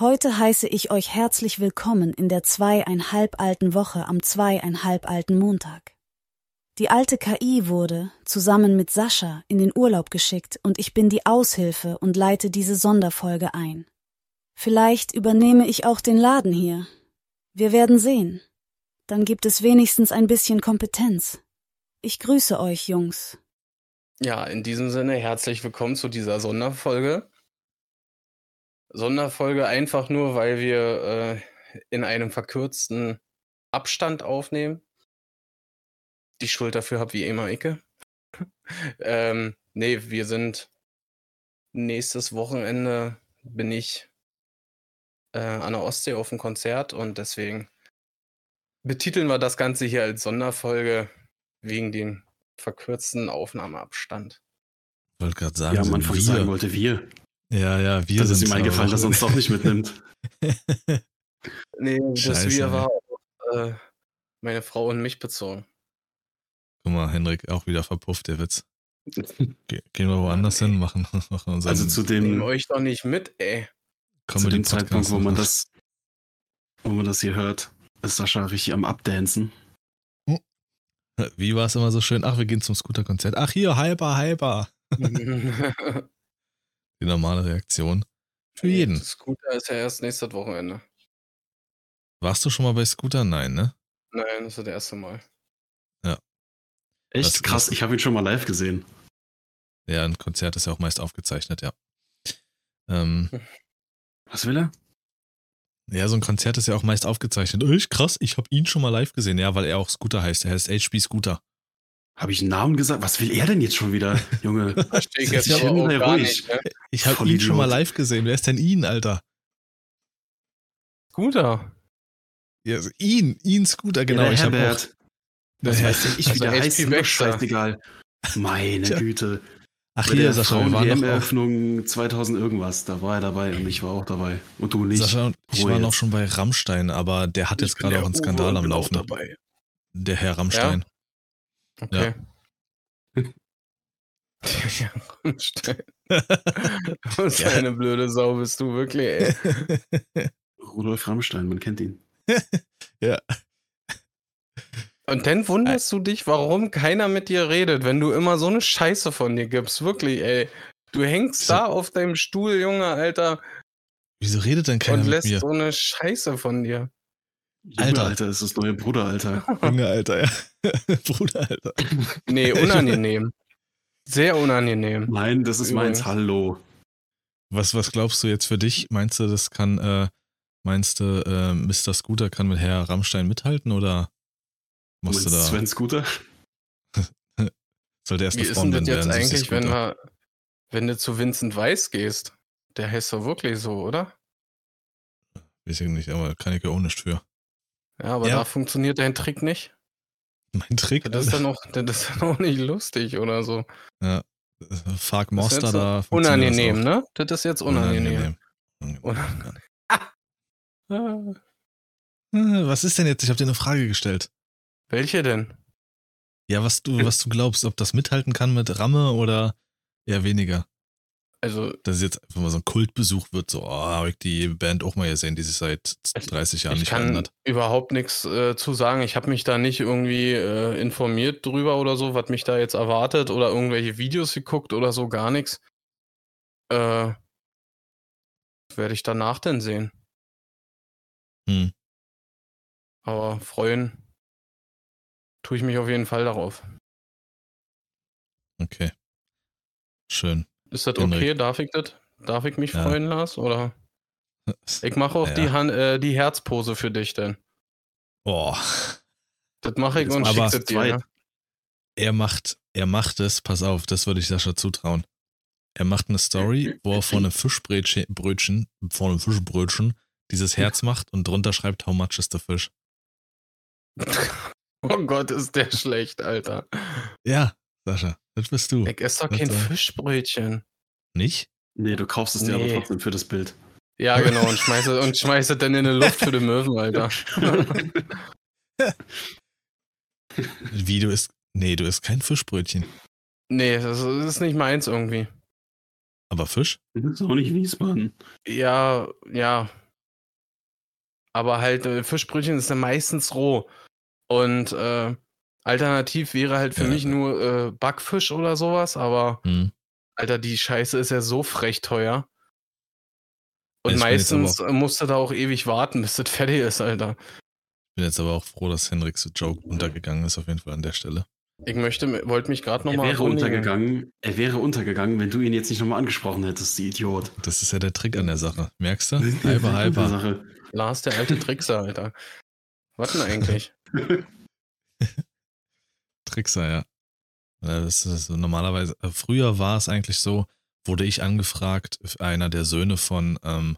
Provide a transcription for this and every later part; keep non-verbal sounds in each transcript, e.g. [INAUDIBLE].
Heute heiße ich euch herzlich willkommen in der zweieinhalb alten Woche am zweieinhalb alten Montag. Die alte KI wurde, zusammen mit Sascha, in den Urlaub geschickt und ich bin die Aushilfe und leite diese Sonderfolge ein. Vielleicht übernehme ich auch den Laden hier. Wir werden sehen. Dann gibt es wenigstens ein bisschen Kompetenz. Ich grüße euch, Jungs. Ja, in diesem Sinne herzlich willkommen zu dieser Sonderfolge. Sonderfolge einfach nur, weil wir äh, in einem verkürzten Abstand aufnehmen. Die Schuld dafür habe wie immer Icke. [LAUGHS] ähm, nee, wir sind nächstes Wochenende bin ich äh, an der Ostsee auf dem Konzert und deswegen betiteln wir das Ganze hier als Sonderfolge wegen dem verkürzten Aufnahmeabstand. Ich wollte gerade sagen, ja, wir. sagen wollte wir. Ja, ja, wir Das ist sind ihm eingefallen, dass er uns doch nicht mitnimmt. [LAUGHS] Nee, das Scheiße, wir war auf äh, meine Frau und mich bezogen. Guck mal, Henrik, auch wieder verpufft, der Witz. [LAUGHS] Ge gehen wir woanders hin, machen, [LAUGHS] machen unseren Also zu Nehmen dem, euch doch nicht mit, ey. zu dem Zeitpunkt, wo man das, wo man das hier hört, ist Sascha richtig am Abdancen. Wie war es immer so schön? Ach, wir gehen zum Scooter-Konzert. Ach, hier, hyper, hyper. Die normale Reaktion. Für jeden. Scooter ist ja erst nächstes Wochenende. Warst du schon mal bei Scooter? Nein, ne? Nein, das ist das erste Mal. Echt Was- krass, ich habe ihn schon mal live gesehen. Ja, ein Konzert ist ja auch meist aufgezeichnet, ja. Ähm, [LAUGHS] Was will er? ja, so ein Konzert ist ja auch meist aufgezeichnet. Echt krass, ich habe ihn schon mal live gesehen. Ja, weil er auch Scooter heißt. Er heißt HB Scooter. Habe ich einen Namen gesagt? Was will er denn jetzt schon wieder, [LAUGHS] Junge? Verstehe ich jetzt aber auch auch gar nicht. Ne? Ich habe ihn schon mal live gesehen. Wer ist denn ihn, Alter? Scooter. Ja, also ihn, ihn Scooter, genau. Ja, der ich hab Herbert. Der Was Herr- weiß denn ich, wie also der HP heißt? Ist scheißegal. Meine Tja. Güte. Ach Bei hier, der Sascha, wir waren auch, Frauen-WM-Eröffnung 2000 irgendwas, da war er dabei und ich war auch dabei. Und du nicht. Sascha ich auch jetzt. schon bei Rammstein, aber der hat jetzt Ich gerade der auch einen Uwe Skandal und am auch Laufen. dabei. Der Herr Rammstein. Okay. [LAUGHS] Ja, Rammstein. [LAUGHS] Was für eine blöde Sau bist du wirklich, ey. [LAUGHS] Rudolf Rammstein, man kennt ihn. ja. Und dann wunderst du dich, warum keiner mit dir redet, wenn du immer so eine Scheiße von dir gibst. Wirklich, ey. Du hängst da auf deinem Stuhl, Junge, Alter, Wieso redet denn keiner und mit lässt mir? so eine Scheiße von dir. Junge, Alter. Alter, ist das neue Bruderalter. [LAUGHS] Junge, Alter, ja. [LAUGHS] Bruder, Alter. Nee, [LAUGHS] unangenehm. Sehr unangenehm. Nein, das ist Übrigens. meins. Hallo. Was, was glaubst du jetzt für dich? Meinst du, das kann, äh, meinst du, äh, Mr. Scooter kann mit Herr Rammstein mithalten oder musst du da, Sven Scooter? sollte erst Wie eine ist denn das jetzt werden? eigentlich, wenn, wir, wenn du zu Vincent Weiss gehst? Der heißt doch wirklich so, oder? Weiß ich nicht, aber kann ich ja auch nicht für. Ja, aber Ja. da funktioniert dein Trick nicht. Mein Trick, Das ist dann auch, [LAUGHS] das ist dann auch nicht lustig oder so. Fuck Das ist Monster da. Unangenehm, ne? Das ist jetzt unangenehm. Unangenehm. Unangenehm. Ah, [LAUGHS] Was ist denn jetzt? Ich habe dir eine Frage gestellt. Welche denn? Ja, was du, [LAUGHS] was du glaubst, ob das mithalten kann mit Ramme oder eher weniger? Also, Dass es jetzt einfach mal so ein Kultbesuch wird, so, oh, hab ich die Band auch mal gesehen, die sich seit 30 Jahren ich nicht kann verändert. überhaupt nichts äh, zu sagen. Ich habe mich da nicht irgendwie äh, informiert drüber oder so, was mich da jetzt erwartet oder irgendwelche Videos geguckt oder so, gar nichts. Äh, werde ich danach denn sehen. Hm. Aber freuen tue ich mich auf jeden Fall darauf. Okay. Schön. Ist das okay? Darf ich das? Darf ich mich Ja. freuen, Lars? Oder? Ich mache auch Ja. die, Han äh, die Herzpose für dich denn. Oh, Das mache ich Jetzt und aber schick das dir. zwei- Ne? er macht, er macht es, pass auf, das würde ich Sascha zutrauen. Er macht eine Story, wo er vor einem Fischbrötchen, Brötchen, vor einem Fischbrötchen dieses Herz [LAUGHS] macht und drunter schreibt, how much is the fish? Oh Gott, ist der schlecht, Alter. Ja, Sascha, das bist du. Ich esse doch kein Fischbrötchen. Nicht? Nee, du kaufst es dir Nee. aber trotzdem für das Bild. Ja, genau, und schmeiße und schmeiße dann in die Luft für die Möwen, Alter. [LAUGHS] Wie, du isst, nee, du isst kein Fischbrötchen. nee, das ist nicht meins irgendwie. Aber Fisch? Das ist auch nicht Wiesbaden. Ja, ja, Aber halt, äh, Fischbrötchen ist dann meistens roh. Und äh, alternativ wäre halt für Ja. mich nur äh, Backfisch oder sowas, aber Hm. Alter, die Scheiße ist ja so frech teuer. Und Ich meistens musst du da auch ewig warten, bis das fertig ist, Alter. Ich bin jetzt aber auch froh, dass Henriks Joke untergegangen ist, auf jeden Fall an der Stelle. Ich möchte, wollte mich gerade Er nochmal wäre untergegangen, er wäre untergegangen, wenn du ihn jetzt nicht nochmal angesprochen hättest, die Idiot. Das ist ja der Trick an der Sache. Merkst du? [LAUGHS] Hyper, hyper. Sache. Lars, der alte Trickser, Alter. Was denn eigentlich? [LAUGHS] Trickser, ja. Das ist normalerweise, äh, früher war es eigentlich so, wurde ich angefragt, einer der Söhne von ähm,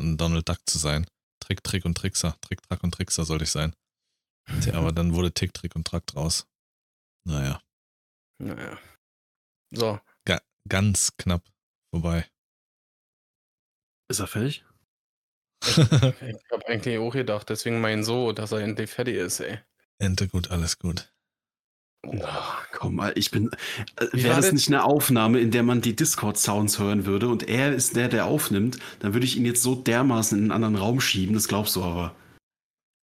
Donald Duck zu sein. Trick, Trick und Trickser. Trick, Track und Trickser sollte ich sein. Tja, aber dann wurde Tick, Trick und Track draus. Naja, Naja. So. ganz knapp vorbei. Ist er fertig? Ich habe eigentlich auch gedacht, deswegen mein so, dass er endlich fertig ist, ey. Ente gut, alles gut. Ach, komm mal, ich bin. Äh, Wäre das nicht eine Aufnahme, in der man die Discord-Sounds hören würde und er ist der, der aufnimmt, dann würde ich ihn jetzt so dermaßen in einen anderen Raum schieben, das glaubst du aber.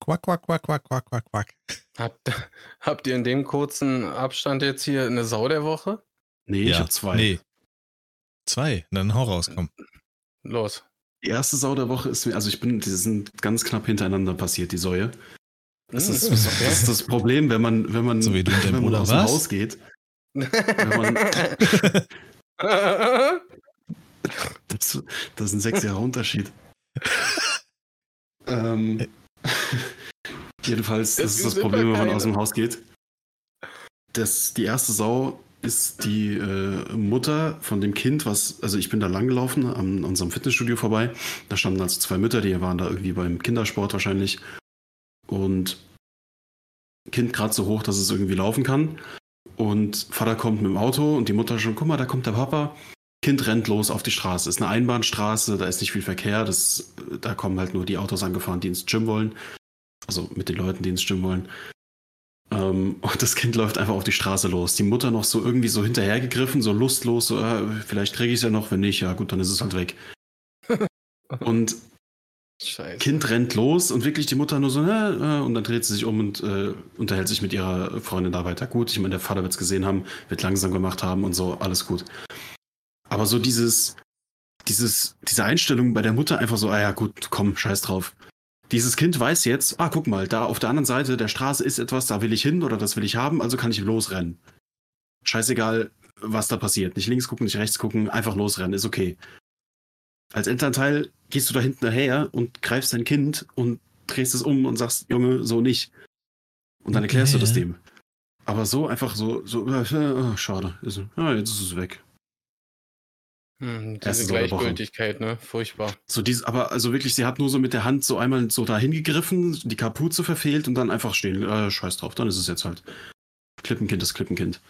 Quack, quack, quack, quack, quack, quack, quack. Habt, habt ihr in dem kurzen Abstand jetzt hier eine Sau der Woche? Nee, ich habe zwei. Nee. Zwei, dann hau raus, komm. Los. Die erste Sau der Woche ist mir, also ich bin, die sind ganz knapp hintereinander passiert, die Säue. Das Hm, ist, das ist das Problem, wenn man, wenn man, So wie du wenn man Bruder, aus dem was? Haus geht. [LAUGHS] Das, das ist ein sechs Jahre Unterschied. [LAUGHS] ähm, jedenfalls, das Das ist das Problem, wenn man aus dem Haus geht. Das, die erste Sau ist die äh, Mutter von dem Kind, was, also ich bin da langgelaufen an unserem Fitnessstudio vorbei. Da standen also zwei Mütter, die waren da irgendwie beim Kindersport wahrscheinlich. Und Kind gerade so hoch, dass es irgendwie laufen kann. Und Vater kommt mit dem Auto und die Mutter schon, guck mal, da kommt der Papa. Kind rennt los auf die Straße. Ist eine Einbahnstraße, da ist nicht viel Verkehr. Das, da kommen halt nur die Autos angefahren, die ins Gym wollen. Also mit den Leuten, die ins Gym wollen. Ähm, und das Kind läuft einfach auf die Straße los. Die Mutter noch so irgendwie so hinterhergegriffen, so lustlos, so, äh, vielleicht kriege ich es ja noch, wenn nicht, ja gut, dann ist es halt weg. [LAUGHS] Und Scheiße. Kind rennt los und wirklich die Mutter nur so, äh, und dann dreht sie sich um und äh, unterhält sich mit ihrer Freundin da weiter. Gut, ich meine, der Vater wird es gesehen haben, wird langsam gemacht haben und so, alles gut. Aber so dieses, dieses, diese Einstellung bei der Mutter einfach so, ah ja, gut, komm, scheiß drauf. Dieses Kind weiß jetzt, ah, guck mal, da auf der anderen Seite der Straße ist etwas, da will ich hin oder das will ich haben, also kann ich losrennen. Scheißegal, was da passiert. Nicht links gucken, nicht rechts gucken, einfach losrennen, ist okay. Als Elternteil gehst du da hinten her und greifst dein Kind und drehst es um und sagst, Junge, so nicht. Und dann erklärst du das Okay. dem. Aber so einfach so, so äh, äh, schade. Ist, jetzt ist es weg. Hm, diese. Gleichgültigkeit, ne? Furchtbar. So dies, aber also wirklich, sie hat nur so mit der Hand so einmal so dahin gegriffen, die Kapuze verfehlt und dann einfach stehen. Äh, scheiß drauf, dann ist es jetzt halt. Klippenkind ist Klippenkind.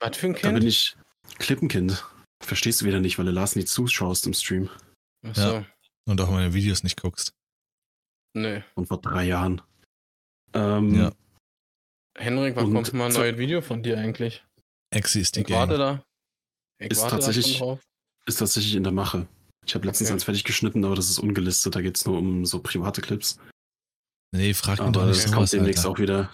Was für ein Da bin Kind? ich Klippenkind. Verstehst du wieder nicht, weil du Lars nie zuschaust im Stream. Achso. Und auch meine Videos nicht guckst. Nö. Und vor drei Jahren. Ähm, Ja. Henrik, wann kommt mal ein so- neues Video von dir eigentlich? Exi ist die Ich warte da. Ich Ist warte da tatsächlich- drauf. Ist tatsächlich in der Mache. Ich habe letztens Okay. eins fertig geschnitten, aber das ist ungelistet. Da geht es nur um so private Clips. Nee, frag mich doch Aber nicht das kommt demnächst Alter. auch wieder.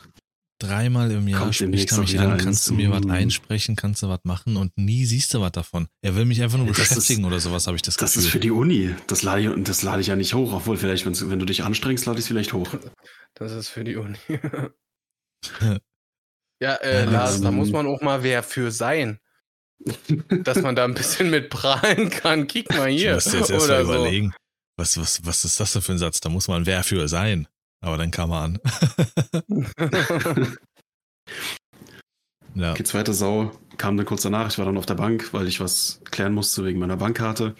Dreimal im Jahr kommt spricht er mich an, kannst du mir was einsprechen, kannst du was machen und nie siehst du was davon. Er will mich einfach nur Das ist- beschäftigen oder sowas, habe ich das Das Gefühl. ist für die Uni. Das lade ich, das lade ich ja nicht hoch. Obwohl, vielleicht, wenn du dich anstrengst, lade ich es vielleicht hoch. Das ist für die Uni. [LAUGHS] [LAUGHS] ja, äh, Ja, Lars, da muss man auch mal wer für sein. [LAUGHS] Dass man da ein bisschen mit prahlen kann. Kick mal ich hier. musste jetzt erst mal Oder so. überlegen, was, was, was ist das denn für ein Satz? Da muss man wer für sein. Aber dann kam er an. [LAUGHS] ja. Die zweite Sau kam dann kurz danach. Ich war dann auf der Bank, weil ich was klären musste wegen meiner Bankkarte.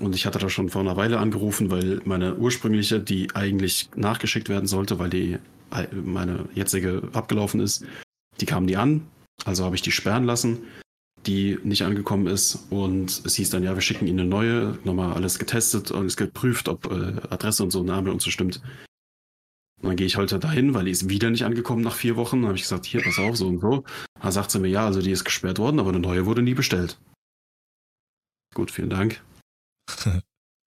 Und ich hatte da schon vor einer Weile angerufen, weil meine ursprüngliche, die eigentlich nachgeschickt werden sollte, weil die äh, meine jetzige abgelaufen ist, die kam nie an. Also habe ich die sperren lassen, die nicht angekommen ist. Und es hieß dann, ja, wir schicken Ihnen eine neue, nochmal alles getestet und es geprüft, ob äh, Adresse und so, Name und so stimmt. Und dann gehe ich heute dahin, weil die ist wieder nicht angekommen nach vier Wochen. Dann habe ich gesagt, hier, pass auf, so und so. Da sagt sie mir, ja, also die ist gesperrt worden, aber eine neue wurde nie bestellt. Gut, vielen Dank. [LAUGHS]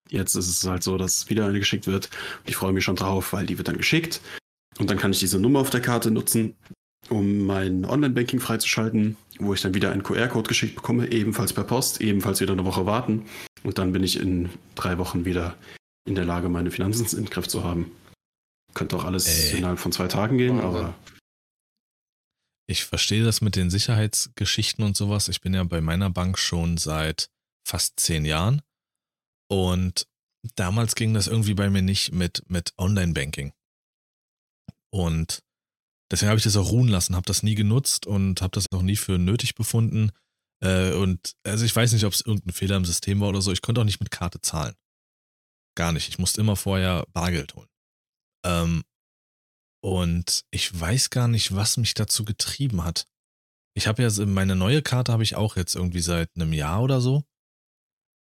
Jetzt ist es halt so, dass wieder eine geschickt wird. Ich freue mich schon drauf, weil die wird dann geschickt. Und dann kann ich diese Nummer auf der Karte nutzen, um mein Online-Banking freizuschalten, wo ich dann wieder einen QR-Code geschickt bekomme, ebenfalls per Post, ebenfalls wieder eine Woche warten. Und dann bin ich in drei Wochen wieder in der Lage, meine Finanzen in Griff zu haben. Könnte auch alles Ey. innerhalb von zwei Tagen gehen, Wahnsinn. aber Ich verstehe das mit den Sicherheitsgeschichten und sowas. Ich bin ja bei meiner Bank schon seit fast zehn Jahren. Und damals ging das irgendwie bei mir nicht mit, mit Online-Banking. Und deswegen habe ich das auch ruhen lassen, habe das nie genutzt und habe das noch nie für nötig befunden. Äh, und also ich weiß nicht, ob es irgendein Fehler im System war oder so. Ich konnte auch nicht mit Karte zahlen. Gar nicht. Ich musste immer vorher Bargeld holen. Ähm, und ich weiß gar nicht, was mich dazu getrieben hat. Ich habe ja meine neue Karte habe ich auch jetzt irgendwie seit einem Jahr oder so.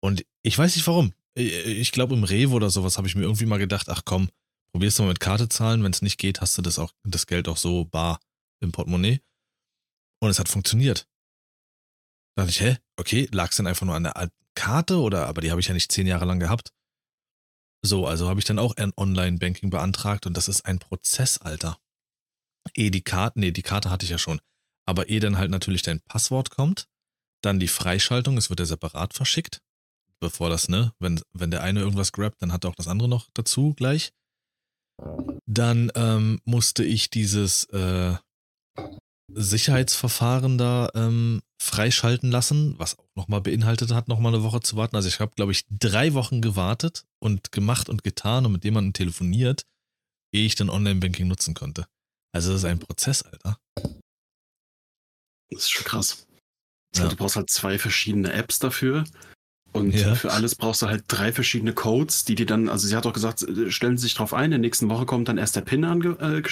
Und ich weiß nicht warum. Ich- glaube im Rewe oder sowas habe ich mir irgendwie mal gedacht, ach komm, probierst du mal mit Karte zahlen, wenn es nicht geht, hast du das auch das Geld auch so bar im Portemonnaie. Und es hat funktioniert. Da dachte ich, hä, okay, lag es denn einfach nur an der alten Karte oder aber die habe ich ja nicht zehn Jahre lang gehabt. So, also habe ich dann auch ein Online-Banking beantragt und das ist ein Prozess, Alter. Eh die Karte, nee, die Karte hatte ich ja schon. Aber eh dann halt natürlich dein Passwort kommt, dann die Freischaltung, es wird ja separat verschickt, bevor das, ne, wenn, wenn der eine irgendwas grabt, dann hat auch das andere noch dazu gleich. Dann ähm, musste ich dieses äh, Sicherheitsverfahren da ähm, freischalten lassen, was auch nochmal beinhaltet hat, nochmal eine Woche zu warten. Also ich habe, glaube ich, drei Wochen gewartet und gemacht und getan und mit jemandem telefoniert, ehe ich dann Online-Banking nutzen konnte. Also das ist ein Prozess, Alter. das ist schon krass. Ja. Du brauchst halt zwei verschiedene Apps dafür. Und Ja. für alles brauchst du halt drei verschiedene Codes, die dir dann, also sie hat auch gesagt, äh, stellen Sie sich drauf ein, in der nächsten Woche kommt dann erst der PIN ange, äh,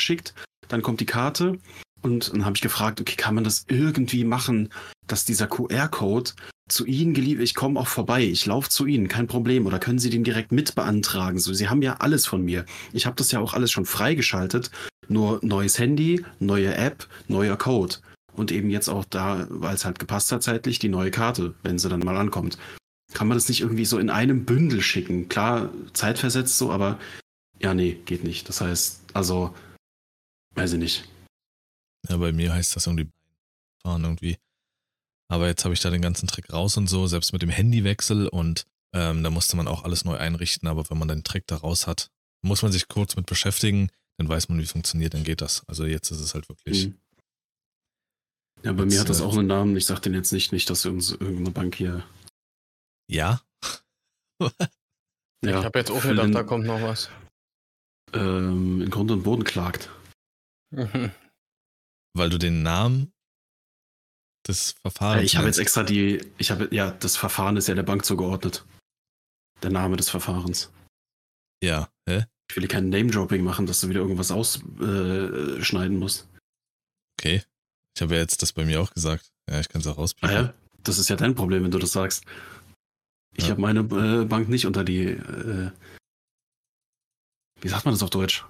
dann kommt die Karte und dann habe ich gefragt, okay, kann man das irgendwie machen, dass dieser QR-Code zu Ihnen geliefert, ich komme auch vorbei, ich laufe zu Ihnen, kein Problem, oder können Sie den direkt mit beantragen? So, Sie haben ja alles von mir. Ich habe das ja auch alles schon freigeschaltet, nur neues Handy, neue App, neuer Code. Und eben jetzt auch da, weil es halt gepasst hat zeitlich, die neue Karte, wenn sie dann mal ankommt. Kann man das nicht irgendwie so in einem Bündel schicken? Klar, zeitversetzt so, aber ja, nee, geht nicht. Das heißt, also, weiß ich nicht. Ja, bei mir heißt das irgendwie fahren irgendwie. Aber jetzt habe ich da den ganzen Trick raus und so, selbst mit dem Handywechsel und ähm, da musste man auch alles neu einrichten, aber wenn man den Trick da raus hat, muss man sich kurz mit beschäftigen, dann weiß man, wie es funktioniert, dann geht das. Also jetzt ist es halt wirklich. Mhm. Ja, bei Jetzt, mir hat das äh, auch einen Namen. Ich sag den jetzt nicht, nicht, dass uns irgendeine Bank hier. Ja, [LAUGHS] Ja, ich habe jetzt auch gedacht, den, da kommt noch was. ähm, in Grund und Boden klagt. [LAUGHS] weil du den Namen des Verfahrens. Äh, ich habe jetzt extra die, ich habe, ja, das Verfahren ist ja der Bank zugeordnet. Der Name des Verfahrens. Ja, hä? Ich will kein Name-Dropping machen, dass du wieder irgendwas ausschneiden äh, musst. Okay. Ich habe ja jetzt das bei mir auch gesagt. Ja, ich kann es auch Ah rausblicken. ja, das ist ja dein Problem, wenn du das sagst. Ich Ja. habe meine äh, Bank nicht unter die, äh, wie sagt man das auf Deutsch?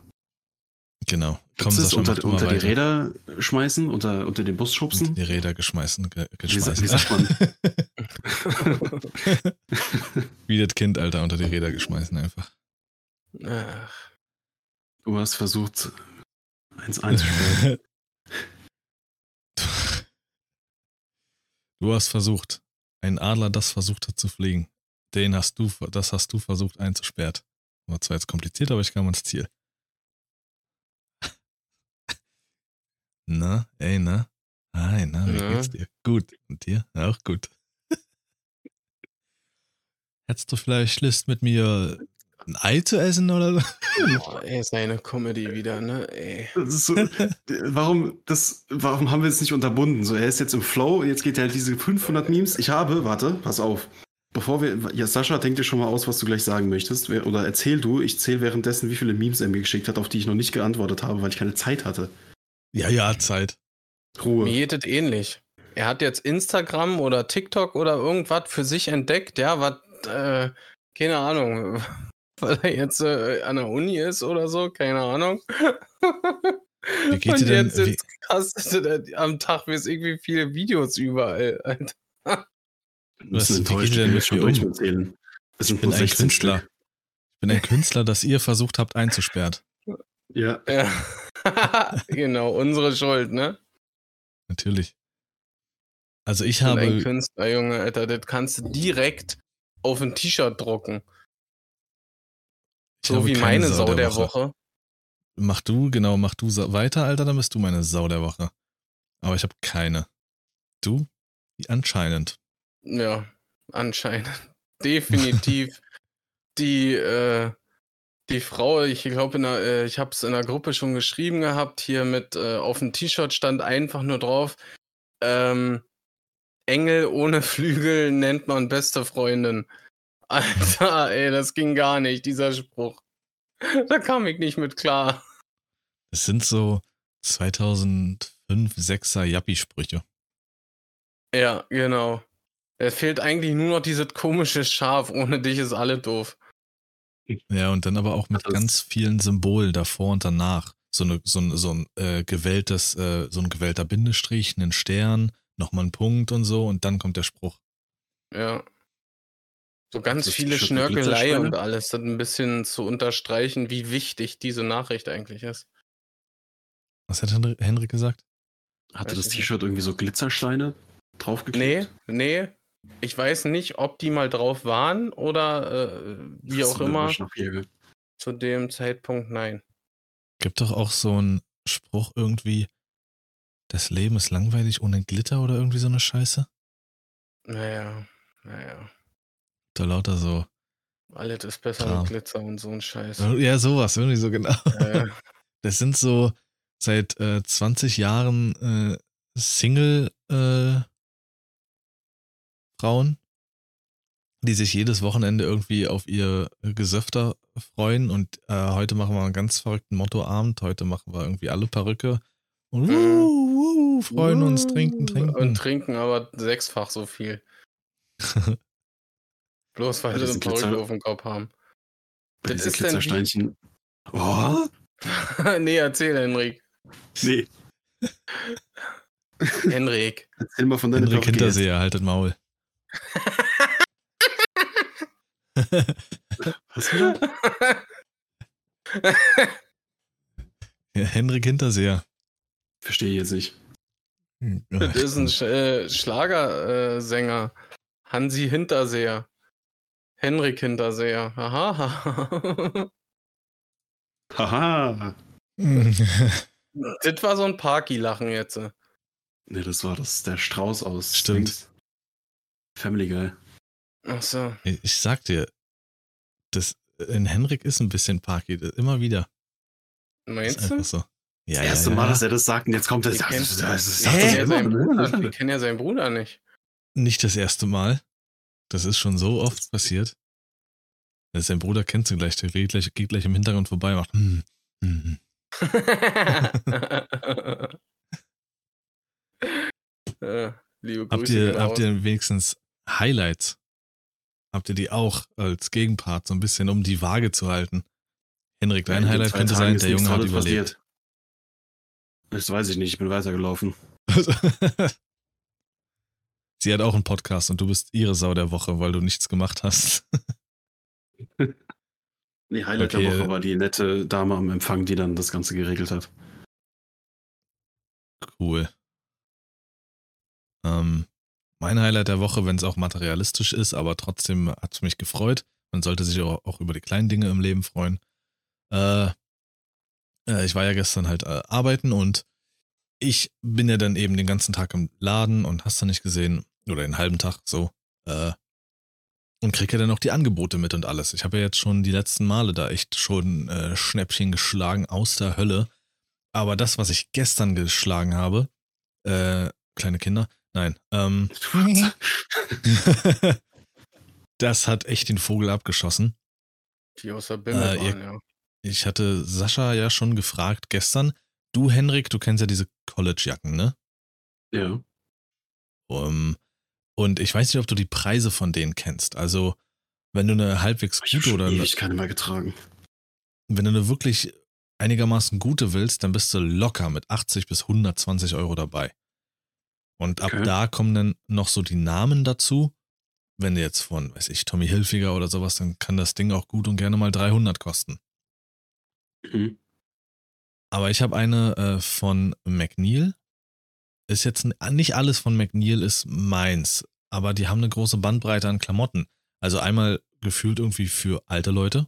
Genau. Komm, Komm, das Sascha, unter, unter die. Räder schmeißen, unter, unter den Bus Unter schubsen? die Räder geschmeißen. Ge geschmeißen. wie sagt man? [LAUGHS] Wie das Kind, Alter, unter die Räder geschmeißen einfach. Ach, Du hast versucht, eins einzusperren. [LAUGHS] Du hast versucht, ein Adler, das versucht hat zu fliegen. Den hast du, das hast du versucht einzusperren. War zwar jetzt kompliziert, aber ich kam ans Ziel. Na, ey, na? Hi, na, wie Ja. geht's dir? Gut. Und dir? Auch gut. Hättest du vielleicht Lust mit mir ein Ei zu essen oder so? boah, ey, seine Comedy wieder, ne? Ey. Das ist so, warum, das, warum haben wir es nicht unterbunden? So, er ist jetzt im Flow, jetzt geht er halt diese 500 Memes. Ich habe, warte, pass auf. Bevor wir, ja, Sascha, denk dir schon mal aus, was du gleich sagen möchtest. Oder erzähl du, ich zähle währenddessen, wie viele Memes er mir geschickt hat, auf die ich noch nicht geantwortet habe, weil ich keine Zeit hatte. Ja, ja, Zeit. Ruhe. Mir geht es ähnlich. Er hat jetzt Instagram oder TikTok oder irgendwas für sich entdeckt, ja, was, äh, keine Ahnung, [LAUGHS] weil er jetzt äh, an der Uni ist oder so, keine Ahnung. Wie geht Und dir denn- jetzt ist krass, [LAUGHS] am Tag ist irgendwie viele Videos überall. Alter. Was- wie enttäuscht, denn mit mir um? Es Ich bin ein 16 Künstler. Stück. bin ein Künstler, das ihr versucht habt einzusperren. Ja. Ja. [LAUGHS] genau, unsere Schuld, ne? Natürlich. Also ich Und ein habe, Künstler, Junge, Alter, das kannst du direkt auf ein T-Shirt drucken. So habe wie keine meine Sau der Woche. Mach du, genau, mach du weiter, Alter, dann bist du meine Sau der Woche. Aber ich habe keine. Du? Anscheinend. Ja, anscheinend. Definitiv [LAUGHS] die, äh, die Frau, ich glaube, äh, ich habe es in der Gruppe schon geschrieben gehabt, hier mit äh, auf dem T-Shirt stand einfach nur drauf, ähm, Engel ohne [LAUGHS] Flügel nennt man beste Freundin. [LAUGHS] Alter, ey, das ging gar nicht, dieser Spruch. [LAUGHS] Da kam ich nicht mit klar. Es sind so 2005, 6er Yappi-Sprüche. Ja, genau. Es fehlt eigentlich nur noch dieses komische Schaf. Ohne dich ist alle doof. Ja, und dann aber auch mit Das- ganz vielen Symbolen davor und danach. So, eine, so, ein, so ein äh, gewähltes, äh, so ein gewählter Bindestrich, einen Stern, nochmal ein Punkt und so, und dann kommt der Spruch. Ja. So ganz viele Schnörkelei und alles, das ein bisschen zu unterstreichen, wie wichtig diese Nachricht eigentlich ist. Was hat Henrik gesagt? Hatte Weiß das. T-Shirt irgendwie so Glitzersteine draufgeklebt? Nee, nee. Ich weiß nicht, ob die mal drauf waren oder äh, wie Das auch immer. Zu dem Zeitpunkt nein. Gibt doch auch so einen Spruch irgendwie, das Leben ist langweilig ohne Glitter oder irgendwie so eine Scheiße? Naja, naja. Da lauter so. Alles ist besser Klar. mit Glitzer und so ein Scheiß. Ja, sowas, irgendwie so genau. Ja, ja. [LAUGHS] Das sind so seit äh, 20 Jahren äh, Single äh, Frauen, die sich jedes Wochenende irgendwie auf ihr Gesöfter freuen und äh, heute machen wir einen ganz verrückten Mottoabend, heute machen wir irgendwie alle Perücke und Mhm. wuh, wuh, freuen uns, trinken, Und trinken. trinken aber sechsfach so viel. [LAUGHS] Bloß weil sie das eine sind Glitzer- Perücke auf dem Kopf haben. Bei Das diesen ist Glitzersteinchen. Oh, [LAUGHS] nee, erzähl, Henrik. nee. [LAUGHS] Henrik. Erzähl mal von deiner Henrik. Hinterseher, haltet Maul. Was wieder? Ja, Henrik Hinterseher. Verstehe ich jetzt nicht. Das ist ein Sch äh, Schlagersänger. Hansi Hinterseher. Henrik Hinterseher. Aha. [LAUGHS] Haha. [LAUGHS] das war so ein Parky-Lachen jetzt. Nee, das war das der Strauß aus Stimmt. Dings. Family Guy. Achso. Ich sag dir, das in Henrik ist ein bisschen Parky, das- immer wieder. Ist Meinst du? einfach so. Ja, Das ja, erste ja, Mal, ja. dass er das sagt und jetzt kommt er. Das, das, das, das, das ja, seinen Bruder- ne? ich kenn ja seinen Bruder nicht. Nicht das erste Mal. Das ist schon so oft passiert. Dass sein Bruder kennt sie gleich, der geht gleich, geht gleich im Hintergrund vorbei, macht. Hm, hm, hm. [LAUGHS] [LAUGHS] Äh, Liebe Grüße. Habt ihr, habt ihr wenigstens Highlights? Habt ihr die auch als Gegenpart so ein bisschen, um die Waage zu halten? Henrik, dein In den Highlight könnte Tagen sein, der Junge hat überlebt. passiert. Das weiß ich nicht, ich bin weitergelaufen. [LAUGHS] Sie hat auch einen Podcast und du bist ihre Sau der Woche, weil du nichts gemacht hast. [LAUGHS] Nee, Highlight Okay. der Woche war die nette Dame am Empfang, die dann das Ganze geregelt hat. Cool. Ähm, mein Highlight der Woche, wenn es auch materialistisch ist, aber trotzdem hat es mich gefreut. Man sollte sich auch, auch über die kleinen Dinge im Leben freuen. Äh, äh, ich war ja gestern halt äh, arbeiten und ich bin ja dann eben den ganzen Tag im Laden und hast du nicht gesehen, oder den halben Tag so, äh, und kriege ja dann auch die Angebote mit und alles. Ich habe ja jetzt schon die letzten Male da echt schon äh, Schnäppchen geschlagen aus der Hölle. Aber das, was ich gestern geschlagen habe, kleine Kinder, nein, ähm, [LAUGHS] das hat echt den Vogel abgeschossen. Die aus der Bimmel Äh, waren, ihr- ja. Ich hatte Sascha ja schon gefragt gestern. Du, Henrik, du kennst ja diese College-Jacken, ne? Ja. Um, und ich weiß nicht, ob du die Preise von denen kennst. Also, wenn du eine halbwegs Ich gute oder ewig keine mehr getragen. wenn du eine wirklich einigermaßen gute willst, dann bist du locker mit 80 bis 120 Euro dabei. Und ab Okay. da kommen dann noch so die Namen dazu. wenn du jetzt von, weiß ich, Tommy Hilfiger oder sowas, dann kann das Ding auch gut und gerne mal 300 kosten. Mhm. Aber ich habe eine äh, von McNeil. Ist jetzt nicht alles von McNeil ist meins, aber die haben eine große Bandbreite an Klamotten. Also einmal gefühlt irgendwie für alte Leute,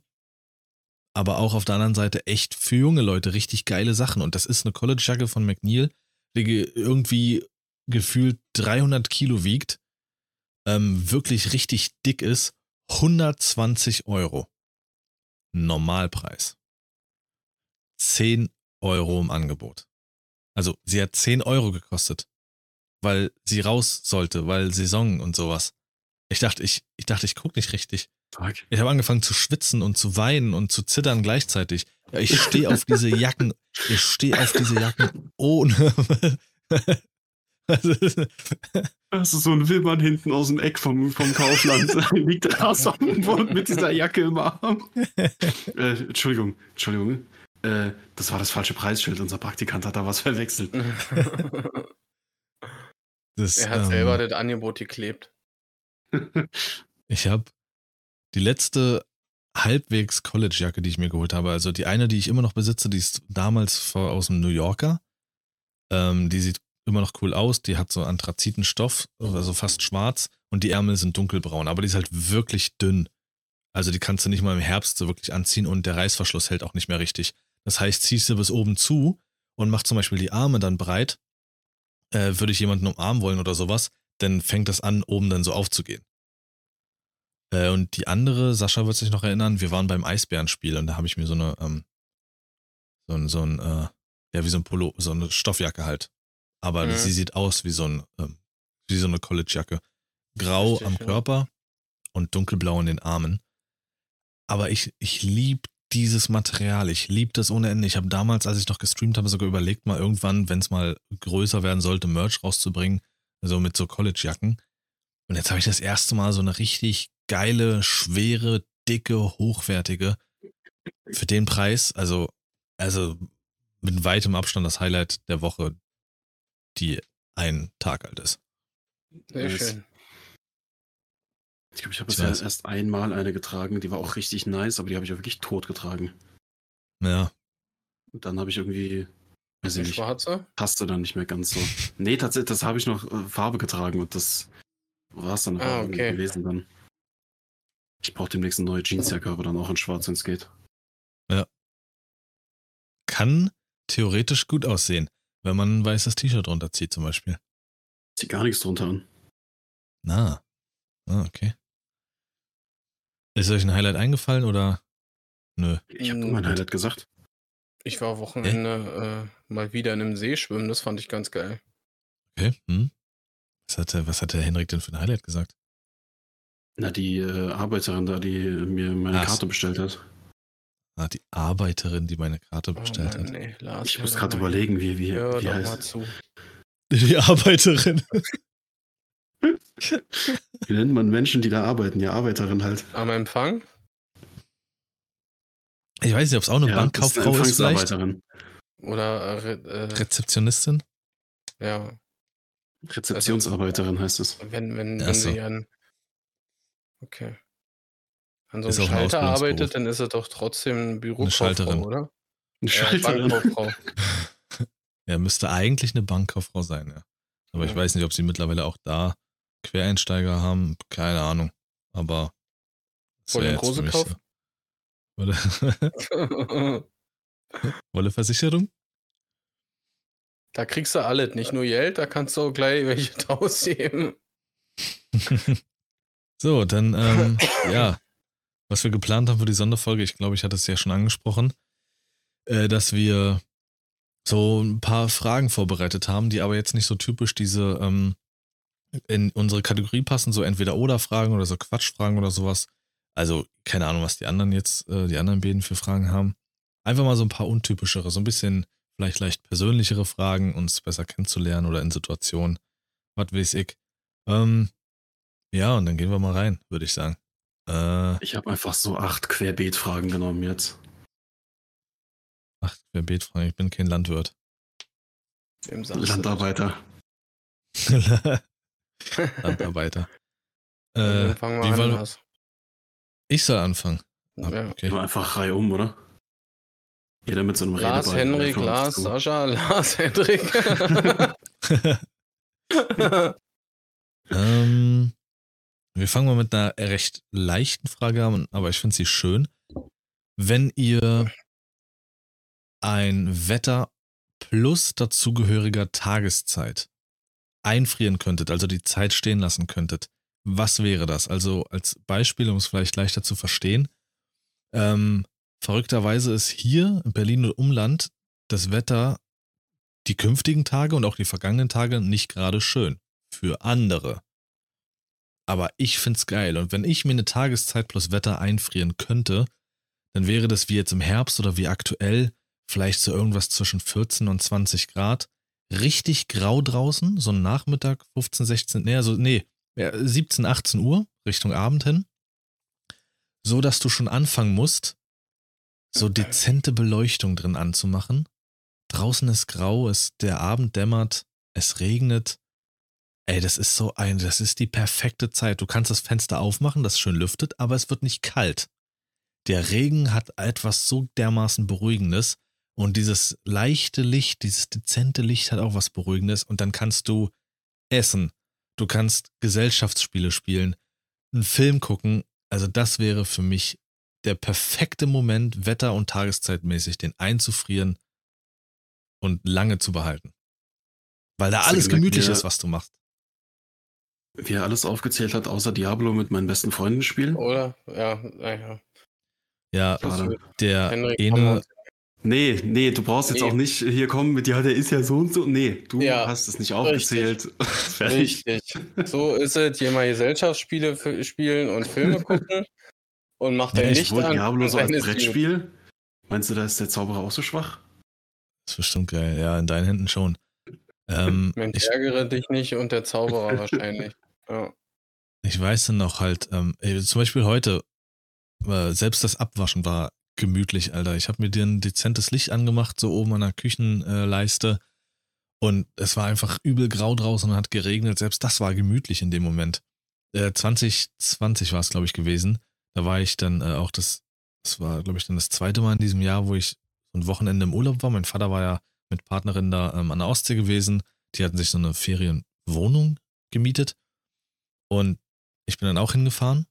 aber auch auf der anderen Seite echt für junge Leute richtig geile Sachen. Und das ist eine College-Jacke von McNeil, die ge- irgendwie gefühlt 300 Kilo wiegt, ähm, wirklich richtig dick ist. 120 Euro. Normalpreis. 10 Euro im Angebot. Also sie hat 10 Euro gekostet, weil sie raus sollte, weil Saison und sowas. Ich dachte, ich, ich dachte, ich gucke nicht richtig. Fuck. Ich habe angefangen zu schwitzen und zu weinen und zu zittern gleichzeitig. Ich stehe auf diese Jacken. Ich stehe auf diese Jacken ohne. [LAUGHS] [LAUGHS] Das ist so ein Willmann hinten aus dem Eck vom, vom Kaufland. [LAUGHS] [LAUGHS] Liegt da auf dem Boden mit dieser Jacke im Arm. Äh, Entschuldigung, Entschuldigung. Äh, das war das falsche Preisschild. Unser Praktikant hat da was verwechselt. das, er hat ähm, selber das Angebot geklebt. Ich habe die letzte halbwegs College-Jacke, die ich mir geholt habe, also die eine, die ich immer noch besitze, die ist damals vor- aus dem New Yorker. Ähm, die sieht immer noch cool aus. Die hat so Anthrazitenstoff, also fast schwarz und die Ärmel sind dunkelbraun, aber die ist halt wirklich dünn. Also die kannst du nicht mal im Herbst so wirklich anziehen und der Reißverschluss hält auch nicht mehr richtig. Das heißt, ziehst du bis oben zu und machst zum Beispiel die Arme dann breit, äh, würde ich jemanden umarmen wollen oder sowas, dann fängt das an, oben dann so aufzugehen. Äh, und die andere, Sascha wird sich noch erinnern, wir waren beim Eisbärenspiel und da habe ich mir so eine, ähm, so ein, so ein, äh, ja, wie so ein Polo, so eine Stoffjacke halt. Aber Mhm. sie sieht aus wie so ein, ähm, wie so eine College-Jacke. Grau Richtig, am ja. Körper und dunkelblau in den Armen. Aber ich, ich lieb dieses Material. Ich lieb das ohne Ende. Ich habe damals, als ich noch gestreamt habe, sogar überlegt, mal irgendwann, wenn es mal größer werden sollte, Merch rauszubringen. So mit so College-Jacken. Und jetzt habe ich das erste Mal so eine richtig geile, schwere, dicke, hochwertige. Für den Preis, also, also mit weitem Abstand das Highlight der Woche, die ein Tag alt ist. Sehr Nice. schön. Ich glaube, ich habe bisher weiß. erst einmal eine getragen, die war auch richtig nice, aber die habe ich auch wirklich tot getragen. Ja, Und dann habe ich irgendwie, weiß ich nicht, schwarze? passte dann nicht mehr ganz so. Nee, tatsächlich, das habe ich noch äh, Farbe getragen und das war es dann Ah, okay. gewesen dann. Ich brauche demnächst eine neue Jeansjacke, aber dann auch in schwarz, wenn es geht. kann theoretisch gut aussehen, wenn man ein weißes T-Shirt runterzieht zum Beispiel. Zieh gar nichts drunter an. Na, ah, okay. Ist euch ein Highlight eingefallen oder? Nö. Ich habe mein gut. Highlight gesagt. Ich war Wochenende äh, mal wieder in einem See schwimmen, das fand ich ganz geil. Okay. Hm. Was hat, der, was hat der Henrik denn für ein Highlight gesagt? Na, die äh, Arbeiterin da, die mir meine Ach. Karte bestellt hat. Ah, die Arbeiterin, die meine Karte Oh bestellt Mann, hat. nee, Lars, Ich muss gerade überlegen, wie, wie. Hör wie heißt zu. Die Arbeiterin. Wie nennt man Menschen, die da arbeiten? Ja, Arbeiterin halt. Am Empfang? Ich weiß nicht, ob es auch eine ja, Bankkauffrau ist, vielleicht. Oder äh, äh, Rezeptionistin? ja, Rezeptionsarbeiterin heißt es. wenn, wenn, wenn so. sie an. Okay. An so Ist einem ein Schalter arbeitet, dann ist er doch trotzdem eine Bürokauffrau, Schalterin. oder? Eine Äh, Schalterin. Bankkauffrau. [LAUGHS] Ja, müsste eigentlich eine Bankkauffrau sein, ja. Aber ich Ja. weiß nicht, ob sie mittlerweile auch da Quereinsteiger haben. Keine Ahnung. Aber. für mich kaufen? Wolle, [LAUGHS] Wolle Versicherung? da kriegst du alles, nicht nur Geld, da kannst du auch gleich welche ausheben. [LAUGHS] so, dann, ähm, ja. Was wir geplant haben für die Sonderfolge, ich glaube, ich hatte es ja schon angesprochen, äh, dass wir so ein paar Fragen vorbereitet haben, die aber jetzt nicht so typisch diese ähm, in unsere Kategorie passen, so entweder oder Fragen oder so Quatschfragen oder sowas. Also keine Ahnung, was die anderen jetzt, äh, die anderen beiden für Fragen haben. Einfach mal so ein paar untypischere, so ein bisschen vielleicht leicht persönlichere Fragen, uns besser kennenzulernen oder in Situationen. Was weiß ich. Ähm, ja, und dann gehen wir mal rein, würde ich sagen. Äh, Ich habe einfach so acht Querbeet-Fragen genommen jetzt. ach, Querbeetfragen, ich bin kein Landwirt. Landarbeiter. [LAUGHS] [LAUGHS] Landarbeiter. Äh, Dann fangen wie wir an. Lars. ich soll anfangen. Ah, Ja. Okay. Einfach Reihe um, oder? Jeder mit so einem Lars, Redeball. Henrik, Lars. Sascha, [LAUGHS] Lars, Hendrik. ähm, wir fangen mal mit einer recht leichten Frage an, aber ich finde sie schön. Wenn ihr ein Wetter plus dazugehöriger Tageszeit einfrieren könntet, also die Zeit stehen lassen könntet, was wäre das? Also als Beispiel, um es vielleicht leichter zu verstehen. Ähm, verrückterweise ist hier in Berlin und Umland das Wetter die künftigen Tage und auch die vergangenen Tage nicht gerade schön. Für andere. Aber ich find's geil. Und wenn ich mir eine Tageszeit plus Wetter einfrieren könnte, dann wäre das wie jetzt im Herbst oder wie aktuell vielleicht so irgendwas zwischen 14 und 20 Grad. Richtig grau draußen, so ein Nachmittag, 15, 16, nee, also, nee, ja, 17, 18 Uhr, Richtung Abend hin. So dass du schon anfangen musst, so dezente Beleuchtung drin anzumachen. Draußen ist grau, es, der Abend dämmert, es regnet. Ey, das ist so ein, das ist die perfekte Zeit. Du kannst das Fenster aufmachen, das schön lüftet, aber es wird nicht kalt. Der Regen hat etwas so dermaßen Beruhigendes und dieses leichte Licht, dieses dezente Licht hat auch was Beruhigendes und dann kannst du essen, du kannst Gesellschaftsspiele spielen, einen Film gucken. Also das wäre für mich der perfekte Moment, wetter- und tageszeitmäßig, den einzufrieren und lange zu behalten. Weil da alles gemütlich ist, was du machst. Wie er alles aufgezählt hat, außer Diablo mit meinen besten Freunden spielen. Oder? Ja, naja. Ja, Schade. der Henrik, uns- Nee, nee, du brauchst jetzt Nee. auch nicht hier kommen mit, ja, der ist ja so und so. Nee, du Ja, hast es nicht aufgezählt. [LAUGHS] Fertig. Richtig. So ist es, hier mal Gesellschaftsspiele spielen und Filme [LAUGHS] gucken und macht Ja, dein ich Licht an. Diablo so als dann. Brettspiel. Meinst du, da ist der Zauberer auch so schwach? ist bestimmt geil, ja, in deinen Händen schon. Ähm, Mensch, ich, ärgere dich nicht und der Zauberer [LAUGHS] wahrscheinlich. Ja. ich weiß dann noch halt, ähm, ey, zum Beispiel heute, äh, selbst das Abwaschen war gemütlich, Alter. Ich habe mir dir ein dezentes Licht angemacht, so oben an der Küchenleiste. Und es war einfach übel grau draußen und hat geregnet. Selbst das war gemütlich in dem Moment. Äh, 2020 war es, glaube ich, gewesen. Da war ich dann äh, auch das, das war, glaube ich, dann das zweite Mal in diesem Jahr, wo ich so ein Wochenende im Urlaub war. Mein Vater war ja mit Partnerin da ähm, an der Ostsee gewesen. Die hatten sich so eine Ferienwohnung gemietet. Und ich bin dann auch hingefahren.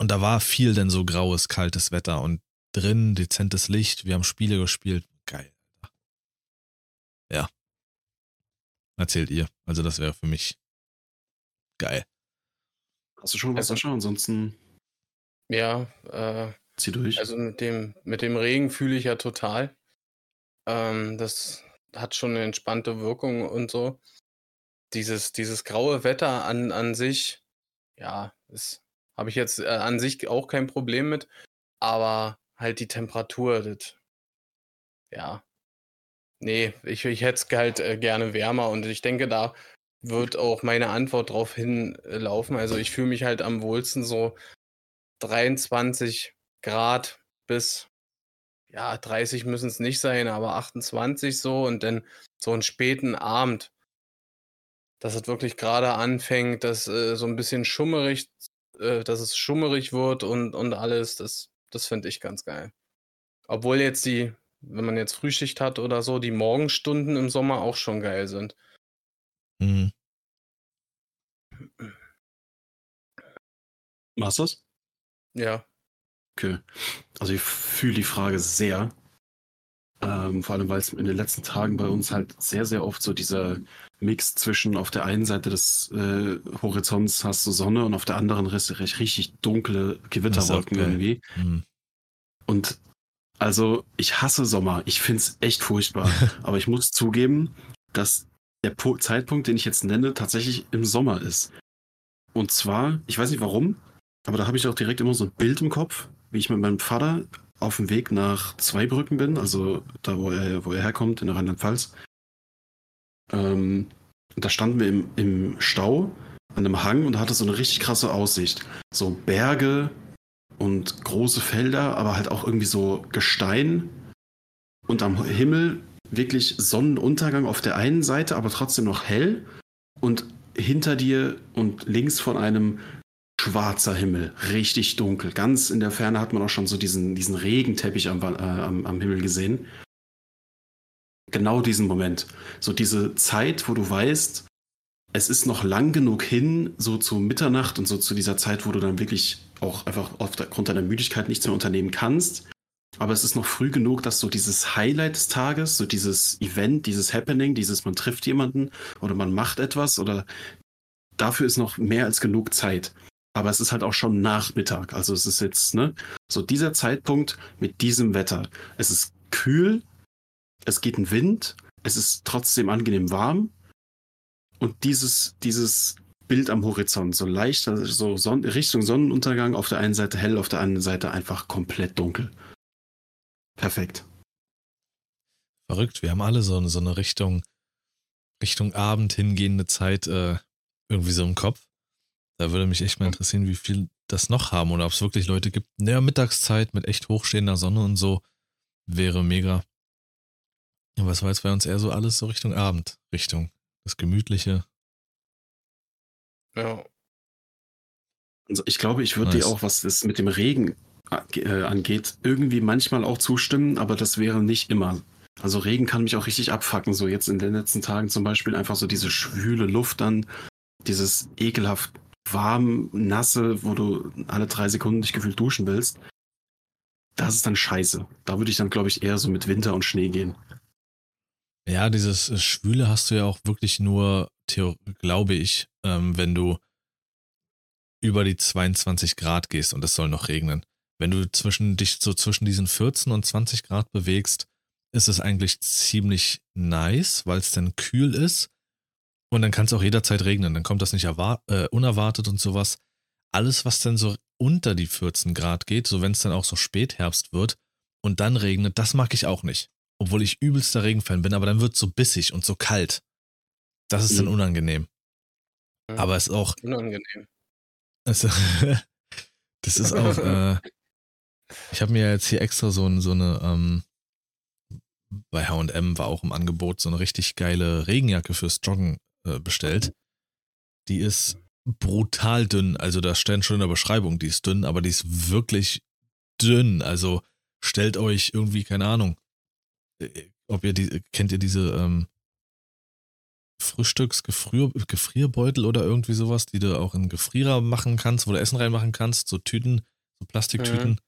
Und da war viel denn so graues, kaltes Wetter und drin dezentes Licht. Wir haben Spiele gespielt. Geil. Ja. Erzählt ihr. Also das wäre für mich geil. Hast du schon was, Also- Sascha? Ansonsten Ja, äh, zieh durch. also mit dem, mit dem Regen fühle ich ja total. Ähm, das hat schon eine entspannte Wirkung und so. Dieses, dieses graue Wetter an, an sich, ja, das habe ich jetzt äh, an sich auch kein Problem mit, aber halt die Temperatur, das, ja, nee, ich, ich hätte es halt äh, gerne wärmer und ich denke, da wird auch meine Antwort drauf hinlaufen. Also ich fühle mich halt am wohlsten so 23 Grad bis, ja, 30 müssen es nicht sein, aber 28 so und dann so einen späten Abend, dass es wirklich gerade anfängt, dass äh, so ein bisschen schummerig, äh, dass es schummerig wird und, und alles, das, das finde ich ganz geil. Obwohl jetzt die, wenn man jetzt Frühschicht hat oder so, die Morgenstunden im Sommer auch schon geil sind. Mhm. Machst du das? Ja. Okay. Also ich fühle die Frage sehr. Ähm, vor allem, weil es in den letzten Tagen bei uns halt sehr, sehr oft so dieser Mix zwischen auf der einen Seite des äh, Horizonts hast du Sonne und auf der anderen richtig, richtig dunkle Gewitterwolken irgendwie. Mhm. Und also ich hasse Sommer. Ich finde es echt furchtbar. [LAUGHS] Aber ich muss zugeben, dass der po Zeitpunkt, den ich jetzt nenne, tatsächlich im Sommer ist. Und zwar, ich weiß nicht warum, aber da habe ich auch direkt immer so ein Bild im Kopf, wie ich mit meinem Vater auf dem Weg nach Zweibrücken bin, also da, wo er, wo er herkommt, in Rheinland-Pfalz. Ähm, da standen wir im, im Stau an einem Hang und hatte so eine richtig krasse Aussicht. So Berge und große Felder, aber halt auch irgendwie so Gestein und am Himmel wirklich Sonnenuntergang auf der einen Seite, aber trotzdem noch hell und hinter dir und links von einem schwarzer Himmel, richtig dunkel. Ganz in der Ferne hat man auch schon so diesen, diesen Regenteppich am, äh, am, am Himmel gesehen. Genau diesen Moment. So diese Zeit, wo du weißt, es ist noch lang genug hin, so zu Mitternacht und so zu dieser Zeit, wo du dann wirklich auch einfach aufgrund deiner Müdigkeit nichts mehr unternehmen kannst. Aber es ist noch früh genug, dass so dieses Highlight des Tages, so dieses Event, dieses Happening, dieses man trifft jemanden oder man macht etwas oder dafür ist noch mehr als genug Zeit. Aber es ist halt auch schon Nachmittag. Also es ist jetzt, ne, so dieser Zeitpunkt mit diesem Wetter. Es ist kühl, es geht ein Wind, es ist trotzdem angenehm warm und dieses, dieses Bild am Horizont, so leicht, also so Richtung Sonnenuntergang, auf der einen Seite hell, auf der anderen Seite einfach komplett dunkel. Perfekt. Verrückt, wir haben alle so, so eine Richtung, Richtung Abend hingehende Zeit äh, irgendwie so im Kopf. Da würde mich echt mal interessieren, wie viel das noch haben oder ob es wirklich Leute gibt. Naja, Mittagszeit mit echt hochstehender Sonne und so wäre mega. Aber es war jetzt bei uns eher so alles so Richtung Abend, Richtung das Gemütliche. Ja. Also ich glaube, ich würde nice. dir auch, was das mit dem Regen äh, angeht, irgendwie manchmal auch zustimmen, aber das wäre nicht immer. Also Regen kann mich auch richtig abfacken, so jetzt in den letzten Tagen zum Beispiel einfach so diese schwüle Luft dann, dieses ekelhaft warm, nasse, wo du alle drei Sekunden dich gefühlt duschen willst. Das ist dann scheiße. Da würde ich dann, glaube ich, eher so mit Winter und Schnee gehen. Ja, dieses äh, Schwüle hast du ja auch wirklich nur, glaube ich, ähm, wenn du über die 22 Grad gehst und es soll noch regnen. Wenn du zwischen dich so zwischen diesen 14 und 20 Grad bewegst, ist es eigentlich ziemlich nice, weil es dann kühl ist. Und dann kann es auch jederzeit regnen. Dann kommt das nicht äh, unerwartet und sowas. Alles, was dann so unter die 14 Grad geht, so wenn es dann auch so Spätherbst wird und dann regnet, das mag ich auch nicht obwohl ich übelster Regenfan bin, aber dann wird es so bissig und so kalt. Das ist mhm. dann unangenehm. Ja, aber es ist auch. Unangenehm. Also, [LAUGHS] das ist auch. Äh, ich habe mir jetzt hier extra so, so eine. Ähm, bei HM war auch im Angebot so eine richtig geile Regenjacke fürs Joggen äh, bestellt. Die ist brutal dünn. Also, da steht schon in der Beschreibung, die ist dünn, aber die ist wirklich dünn. Also, stellt euch irgendwie, keine Ahnung, äh, ob ihr die, kennt ihr diese ähm, Frühstücksgefrierbeutel oder irgendwie sowas, die du auch in Gefrierer machen kannst, wo du Essen reinmachen kannst, so Tüten, so Plastiktüten. Mhm.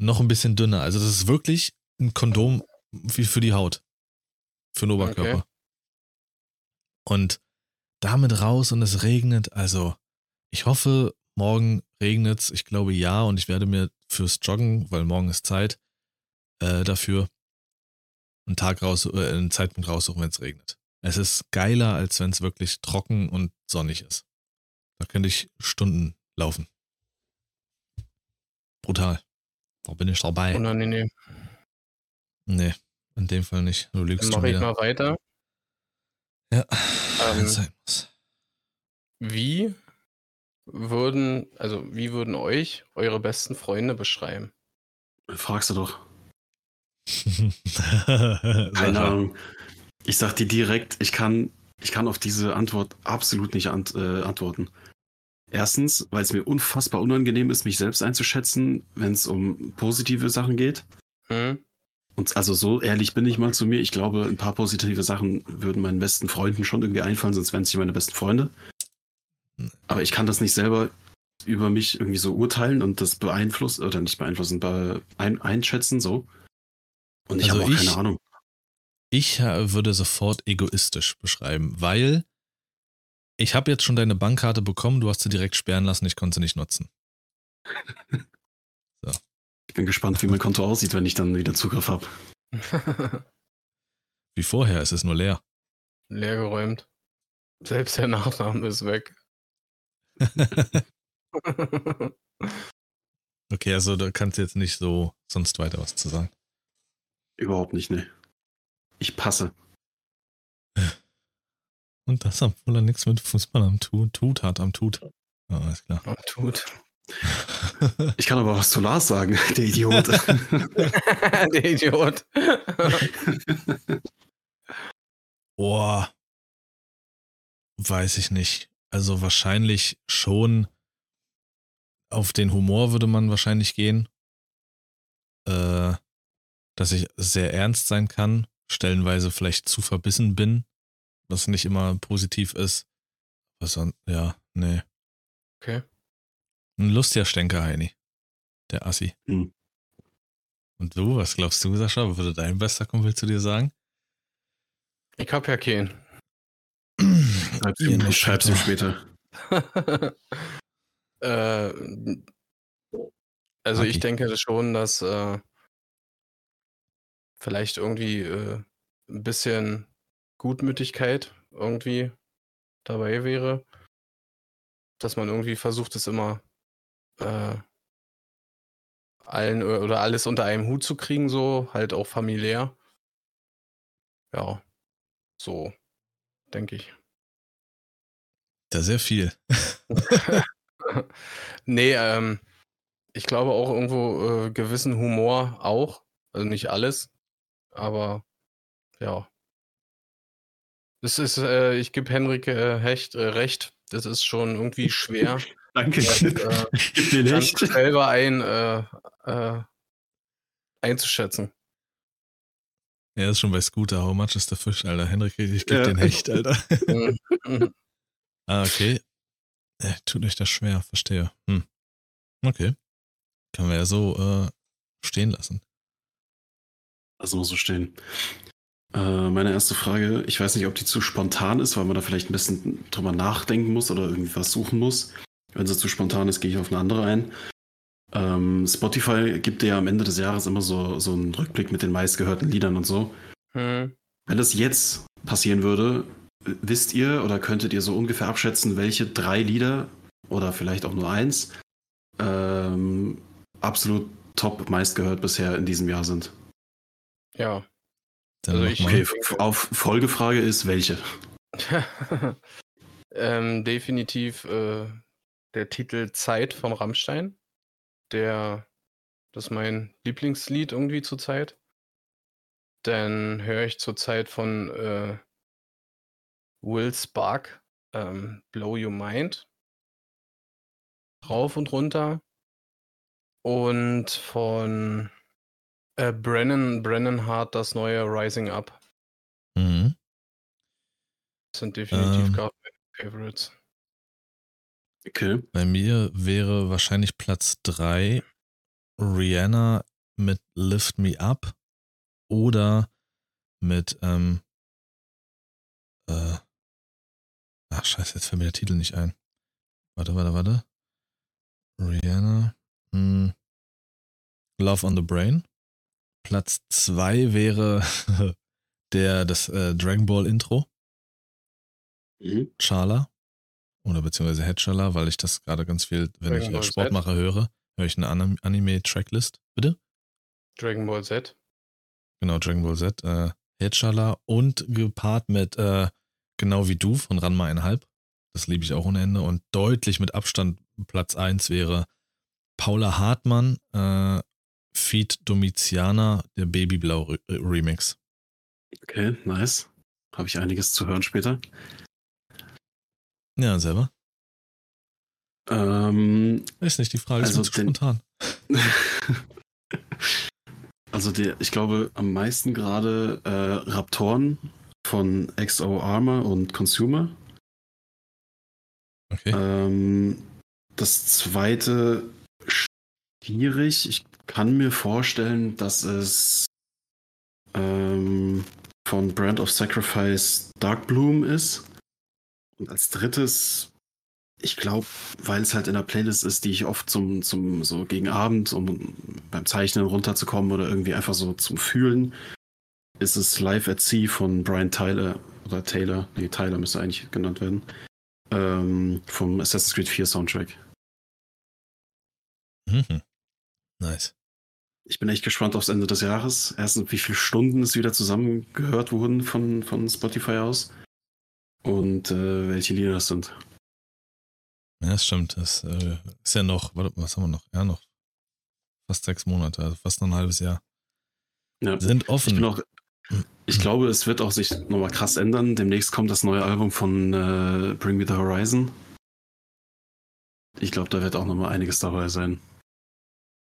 Noch ein bisschen dünner. Also das ist wirklich ein Kondom wie für die Haut. Für den Oberkörper. Okay. Und damit raus und es regnet. Also, ich hoffe, morgen regnet es. Ich glaube ja. Und ich werde mir fürs Joggen, weil morgen ist Zeit, äh, dafür einen Tag raus, äh, einen Zeitpunkt raussuchen, wenn es regnet. Es ist geiler, als wenn es wirklich trocken und sonnig ist. Da könnte ich Stunden laufen. Brutal. Da bin ich dabei. Unangenehm. Nee, in dem Fall nicht. Du lügst Dann mache ich mal weiter. Ja. Ähm, wie würden, also wie würden euch eure besten Freunde beschreiben? Fragst du doch. [LAUGHS] Keine Ahnung. Ich sag dir direkt, ich kann, ich kann auf diese Antwort absolut nicht ant, äh, antworten. Erstens, weil es mir unfassbar unangenehm ist, mich selbst einzuschätzen, wenn es um positive Sachen geht. Hm. Und also so ehrlich bin ich mal zu mir. Ich glaube, ein paar positive Sachen würden meinen besten Freunden schon irgendwie einfallen, sonst wären es nicht meine besten Freunde. Aber ich kann das nicht selber über mich irgendwie so urteilen und das beeinflussen oder nicht beeinflussen, be ein, einschätzen so. Und ich also habe auch ich, keine Ahnung. Ich würde sofort egoistisch beschreiben, weil ich habe jetzt schon deine Bankkarte bekommen, du hast sie direkt sperren lassen, ich konnte sie nicht nutzen. [LAUGHS] Bin gespannt, wie mein Konto aussieht, wenn ich dann wieder Zugriff habe. [LAUGHS] wie vorher, es ist nur leer. Leergeräumt. Selbst der Nachname ist weg. [LAUGHS] okay, also da kannst du jetzt nicht so sonst weiter was zu sagen. Überhaupt nicht, ne. Ich passe. [LAUGHS] Und das, obwohl er nichts mit Fußball am Tut, Tut hat, am Tut. Ja, alles klar. Am Tut. Ich kann aber was zu Lars sagen, [LAUGHS] der Idiot. [LAUGHS] der Idiot. Boah. Weiß ich nicht. Also wahrscheinlich schon auf den Humor würde man wahrscheinlich gehen. Äh, dass ich sehr ernst sein kann, stellenweise vielleicht zu verbissen bin, was nicht immer positiv ist. Was an, ja, nee. Okay. Ein lustiger Stänker, Heini. Der Assi. Hm. Und du, was glaubst du, Sascha? Was würde dein bester Kumpel zu dir sagen? Ich hab ja keinen. [CLEARS THROAT] Schreib's ihm, nicht, schreib's ihm später. [LAUGHS] äh, also Haki. ich denke schon, dass äh, vielleicht irgendwie äh, ein bisschen Gutmütigkeit irgendwie dabei wäre. Dass man irgendwie versucht, es immer äh, allen oder alles unter einem Hut zu kriegen, so, halt auch familiär. Ja, so, denke ich. Da sehr viel. [LAUGHS] nee, ähm, ich glaube auch irgendwo äh, gewissen Humor auch. Also nicht alles, aber ja. Das ist, äh, ich gebe Henrik äh, Hecht äh, recht. Das ist schon irgendwie schwer, [LAUGHS] Danke. das, äh, [LAUGHS] Gib mir nicht. selber ein, äh, äh, einzuschätzen. Er ist schon bei Scooter. How much is the fish, Alter? Henrik, ich geb Ja. den Hecht, Alter. Mhm. [LAUGHS] Ah, okay. Tut euch das schwer, verstehe. Hm. Okay. Können wir ja so äh, stehen lassen. Das muss so stehen. Äh, meine erste Frage, ich weiß nicht, ob die zu spontan ist, weil man da vielleicht ein bisschen drüber nachdenken muss oder irgendwie was suchen muss. Wenn sie zu spontan ist, gehe ich auf eine andere ein. Ähm, Spotify gibt dir ja am Ende des Jahres immer so, so einen Rückblick mit den meistgehörten Liedern und so. Hm. Wenn das jetzt passieren würde, wisst ihr oder könntet ihr so ungefähr abschätzen, welche drei Lieder oder vielleicht auch nur eins ähm, absolut top meistgehört bisher in diesem Jahr sind? Ja. Dann Also ich-. Okay, auf Folgefrage ist welche? [LAUGHS] ähm, definitiv äh, der Titel Zeit von Rammstein. Der, das ist mein Lieblingslied irgendwie zurzeit. Dann höre ich zurzeit von äh, Will Spark ähm, Blow Your Mind. Rauf und runter. Und von äh, Brennan, Brennan Hart das neue Rising Up. Mhm. Das sind definitiv Ähm. Favorites. Okay. Bei mir wäre wahrscheinlich Platz 3 Rihanna mit Lift Me Up oder mit, ähm, äh, ach scheiße, jetzt fällt mir der Titel nicht ein. Warte, warte, warte. Rihanna, hm, Love on the Brain. Platz 2 wäre [LAUGHS] der, das äh, Dragon Ball Intro. Mhm. Chala oder beziehungsweise Headchala, weil ich das gerade ganz viel, wenn Dragon ich Sport mache, höre, höre ich eine Anim- Anime-Tracklist. Bitte? Dragon Ball Z. Genau, Dragon Ball Z. Äh, Headchala und gepaart mit äh, Genau wie du von Ranma einhalb. Das liebe ich auch ohne Ende. Und deutlich mit Abstand Platz 1 wäre Paula Hartmann, äh, Feed Domitiana, der Babyblau Re Remix. Okay, nice. Habe ich einiges zu hören später. Ja, selber. Ähm, Ist nicht die Frage, ist Also zu spontan. [LAUGHS] also der, ich glaube am meisten gerade äh, Raptoren von XO Armor und Consumer. Okay. Ähm, das zweite schwierig. Ich kann mir vorstellen, dass es ähm, von Brand of Sacrifice Dark Bloom ist. Und als drittes, ich glaube, weil es halt in der Playlist ist, die ich oft zum, zum so gegen Abend, um beim Zeichnen runterzukommen oder irgendwie einfach so zum Fühlen, ist es Live at Sea von Brian Tyler oder Taylor. Nee, Tyler müsste eigentlich genannt werden. Ähm, vom Assassin's Creed 4 Soundtrack. Mhm. Nice. Ich bin echt gespannt aufs Ende des Jahres. Erstens, wie viele Stunden es wieder zusammengehört wurden von, von Spotify aus. Und äh, welche Lieder das sind. Ja, das stimmt. Das äh, ist ja noch, was haben wir noch? Ja, noch fast sechs Monate, also fast noch ein halbes Jahr. Ja. Sind Ich, offen. bin auch, ich glaube, es wird auch sich nochmal krass ändern. Demnächst kommt das neue Album von äh, Bring Me the Horizon. Ich glaube, da wird auch nochmal einiges dabei sein.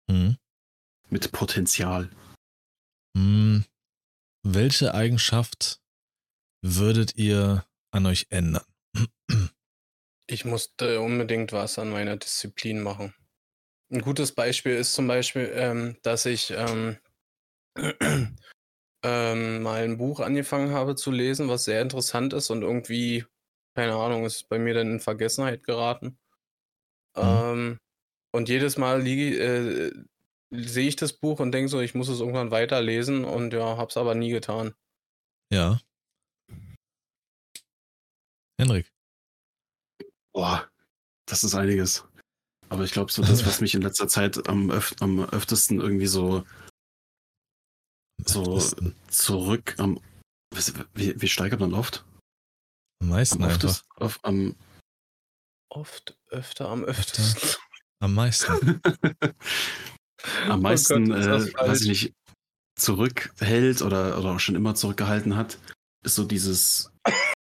Mhm. Mit Potenzial. Hm, welche Eigenschaft würdet ihr an euch ändern? Ich musste unbedingt was an meiner Disziplin machen. Ein gutes Beispiel ist zum Beispiel, ähm, dass ich ähm, [CLEARS THROAT] ähm, mal ein Buch angefangen habe zu lesen, was sehr interessant ist und irgendwie, keine Ahnung, ist bei mir dann in Vergessenheit geraten. Mhm. Ähm, und jedes Mal liege, äh, sehe ich das Buch und denke so, ich muss es irgendwann weiterlesen und ja, hab's aber nie getan. Ja. Henrik. Boah, das ist einiges. Aber ich glaube, so das, [LAUGHS] was mich in letzter Zeit am, öf am öftesten irgendwie so, so zurück am. Wie, wie steigert man oft? Am meisten Am einfach. öftest, auf, am, Oft, öfter, am öftesten. Am meisten. [LAUGHS] am Oh meisten, Gott, ist das äh, weiß ich nicht, zurückhält oder, oder auch schon immer zurückgehalten hat, ist so dieses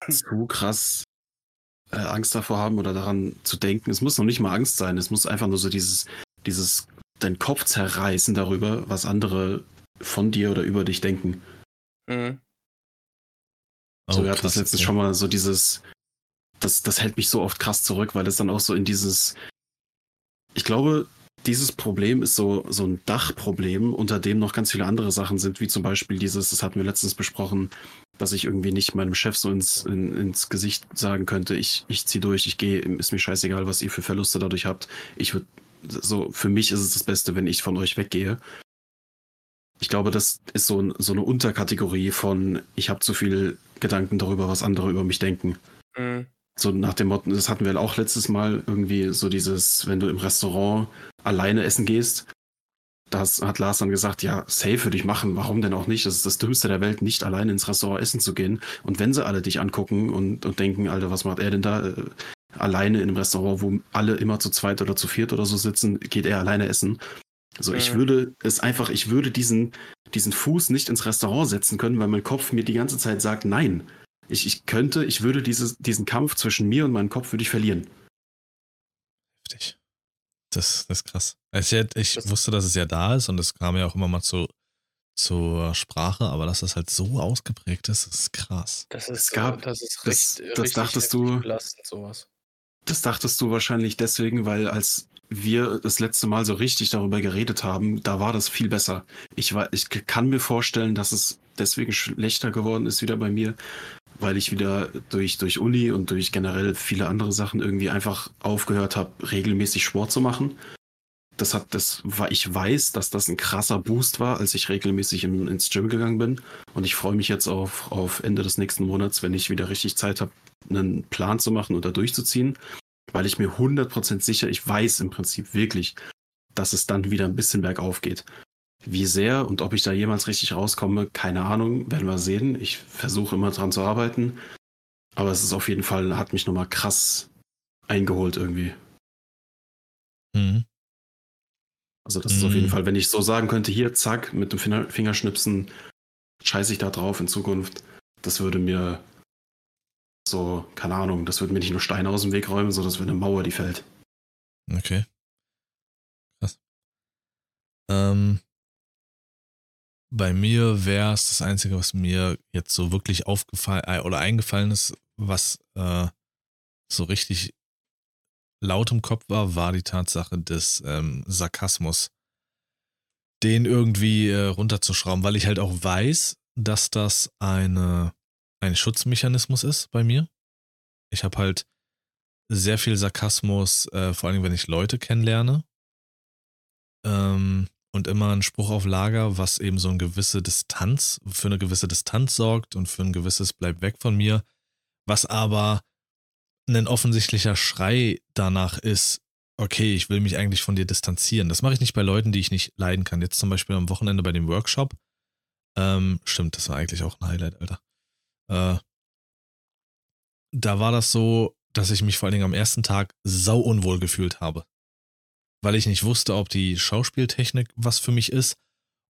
zu krass äh, Angst davor haben oder daran zu denken. Es muss noch nicht mal Angst sein, es muss einfach nur so dieses, dieses, dein Kopf zerreißen darüber, was andere von dir oder über dich denken. Mhm. So, Oh, wir hatten das letztens okay. schon mal so dieses, das, das hält mich so oft krass zurück, weil es dann auch so in dieses, ich glaube, dieses Problem ist so, so ein Dachproblem, unter dem noch ganz viele andere Sachen sind, wie zum Beispiel dieses, das hatten wir letztens besprochen, dass ich irgendwie nicht meinem Chef so ins, in, ins Gesicht sagen könnte, ich, ich zieh durch, ich gehe, ist mir scheißegal, was ihr für Verluste dadurch habt. Ich würde, so, für mich ist es das Beste, wenn ich von euch weggehe. Ich glaube, das ist so, ein, so eine Unterkategorie von, ich habe zu viel Gedanken darüber, was andere über mich denken. Mhm. So nach dem Motto, das hatten wir auch letztes Mal irgendwie so dieses, wenn du im Restaurant alleine essen gehst, das hat Lars dann gesagt, ja, safe würde ich machen, warum denn auch nicht? Das ist das Dümmste der Welt, nicht alleine ins Restaurant essen zu gehen. Und wenn sie alle dich angucken und, und denken, Alter, was macht er denn da? Äh, alleine in einem Restaurant, wo alle immer zu zweit oder zu viert oder so sitzen, geht er alleine essen. Also ich Mhm. würde es einfach, ich würde diesen, diesen Fuß nicht ins Restaurant setzen können, weil mein Kopf mir die ganze Zeit sagt, nein. Ich, ich könnte, ich würde dieses, diesen Kampf zwischen mir und meinem Kopf würde ich verlieren. Heftig. Das, das ist krass. Also ich, ich Das- wusste, dass es ja da ist und es kam ja auch immer mal zu, zur Sprache, aber dass das halt so ausgeprägt ist, ist krass. Das ist, Es gab- das ist das- recht, das richtig dachtest du- belastend, sowas. Das dachtest du wahrscheinlich deswegen, weil als wir das letzte Mal so richtig darüber geredet haben, da war das viel besser. Ich, war, ich kann mir vorstellen, dass es deswegen schlechter geworden ist wieder bei mir, weil ich wieder durch, durch Uni und durch generell viele andere Sachen irgendwie einfach aufgehört habe, regelmäßig Sport zu machen. Das hat, das war, ich weiß, dass das ein krasser Boost war, als ich regelmäßig im, ins Gym gegangen bin. Und ich freue mich jetzt auf, auf Ende des nächsten Monats, wenn ich wieder richtig Zeit habe, einen Plan zu machen oder durchzuziehen, weil ich mir 100% sicher, ich weiß im Prinzip wirklich, dass es dann wieder ein bisschen bergauf geht. Wie sehr und ob ich da jemals richtig rauskomme, keine Ahnung, werden wir sehen. Ich versuche immer dran zu arbeiten, aber es ist auf jeden Fall, hat mich nochmal krass eingeholt irgendwie. Mhm. Also das ist auf jeden Mhm. Fall, wenn ich so sagen könnte, hier, zack, mit dem Finger, Fingerschnipsen, scheiße ich da drauf in Zukunft, das würde mir so, keine Ahnung, das würde mir nicht nur Steine aus dem Weg räumen, sondern das wäre eine Mauer, die fällt. Okay. Krass. Ähm, bei mir wäre es das Einzige, was mir jetzt so wirklich aufgefallen äh, oder eingefallen ist, was äh, so richtig laut im Kopf war, war die Tatsache des ähm, Sarkasmus, den irgendwie äh, runterzuschrauben, weil ich halt auch weiß, dass das eine, ein Schutzmechanismus ist bei mir. Ich habe halt sehr viel Sarkasmus, äh, vor allem wenn ich Leute kennenlerne. Ähm, und immer einen Spruch auf Lager, was eben so eine gewisse Distanz, für eine gewisse Distanz sorgt und für ein gewisses Bleib weg von mir, was aber ein offensichtlicher Schrei danach ist, okay, ich will mich eigentlich von dir distanzieren. Das mache ich nicht bei Leuten, die ich nicht leiden kann. Jetzt zum Beispiel am Wochenende bei dem Workshop. Ähm, stimmt, das war eigentlich auch ein Highlight, Alter. Äh, da war das so, dass ich mich vor allen Dingen am ersten Tag sau unwohl gefühlt habe. Weil ich nicht wusste, ob die Schauspieltechnik was für mich ist.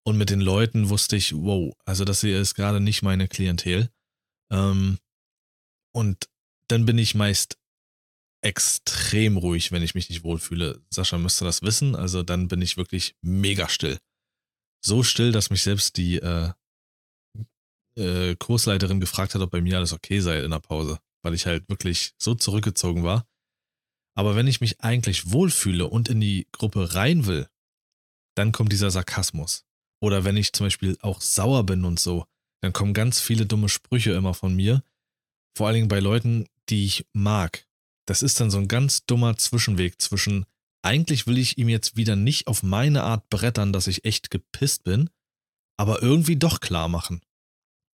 Und mit den Leuten wusste ich, wow, also das hier ist gerade nicht meine Klientel. Ähm, und dann bin ich meist extrem ruhig, wenn ich mich nicht wohlfühle. Sascha müsste das wissen, also dann bin ich wirklich mega still. So still, dass mich selbst die äh, äh, Kursleiterin gefragt hat, ob bei mir alles okay sei in der Pause, weil ich halt wirklich so zurückgezogen war. Aber wenn ich mich eigentlich wohlfühle und in die Gruppe rein will, dann kommt dieser Sarkasmus. Oder wenn ich zum Beispiel auch sauer bin und so, dann kommen ganz viele dumme Sprüche immer von mir. Vor allen Dingen bei Leuten, die ich mag. Das ist dann so ein ganz dummer Zwischenweg zwischen, eigentlich will ich ihm jetzt wieder nicht auf meine Art brettern, dass ich echt gepisst bin, aber irgendwie doch klar machen.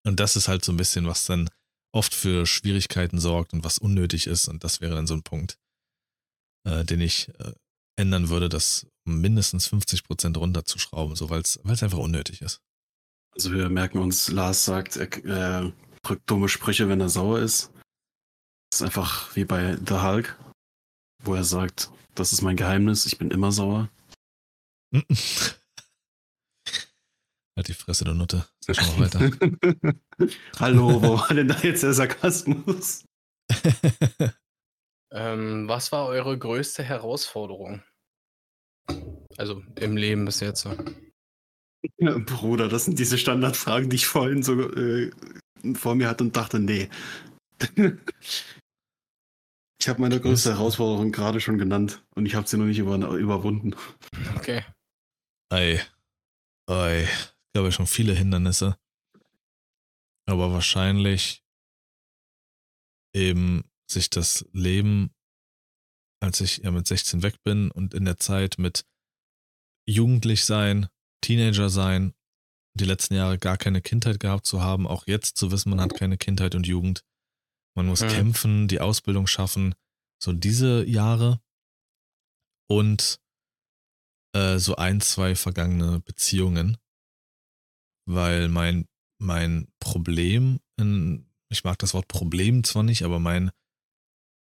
Und das ist halt so ein bisschen, was dann oft für Schwierigkeiten sorgt und was unnötig ist. Und das wäre dann so ein Punkt, äh, den ich äh, ändern würde, das mindestens 50 Prozent runterzuschrauben, so weil es einfach unnötig ist. Also wir merken uns, Lars sagt, er äh, drückt dumme Sprüche, wenn er sauer ist. Das ist einfach wie bei The Hulk, wo er sagt, das ist mein Geheimnis, ich bin immer sauer. [LAUGHS] halt die Fresse, du Nutte. Sag schon mal weiter. [LAUGHS] Hallo, wo war denn da jetzt der Sarkasmus? [LAUGHS] ähm, was war eure größte Herausforderung? Also im Leben bis jetzt. Ja, [LAUGHS] Bruder, das sind diese Standardfragen, die ich vorhin so äh, vor mir hatte und dachte, nee. [LAUGHS] ich habe meine größte Herausforderung gerade schon genannt und ich habe sie noch nicht über, überwunden. Okay. Ei. Ei. Ich glaube schon viele Hindernisse. Aber wahrscheinlich eben sich das Leben, als ich ja mit 16 weg bin und in der Zeit mit jugendlich sein, Teenager sein, die letzten Jahre gar keine Kindheit gehabt zu haben, auch jetzt zu wissen, man hat keine Kindheit und Jugend. Man muss mhm. kämpfen, die Ausbildung schaffen, so diese Jahre und äh, so ein, zwei vergangene Beziehungen, weil mein, mein Problem, in, ich mag das Wort Problem zwar nicht, aber mein,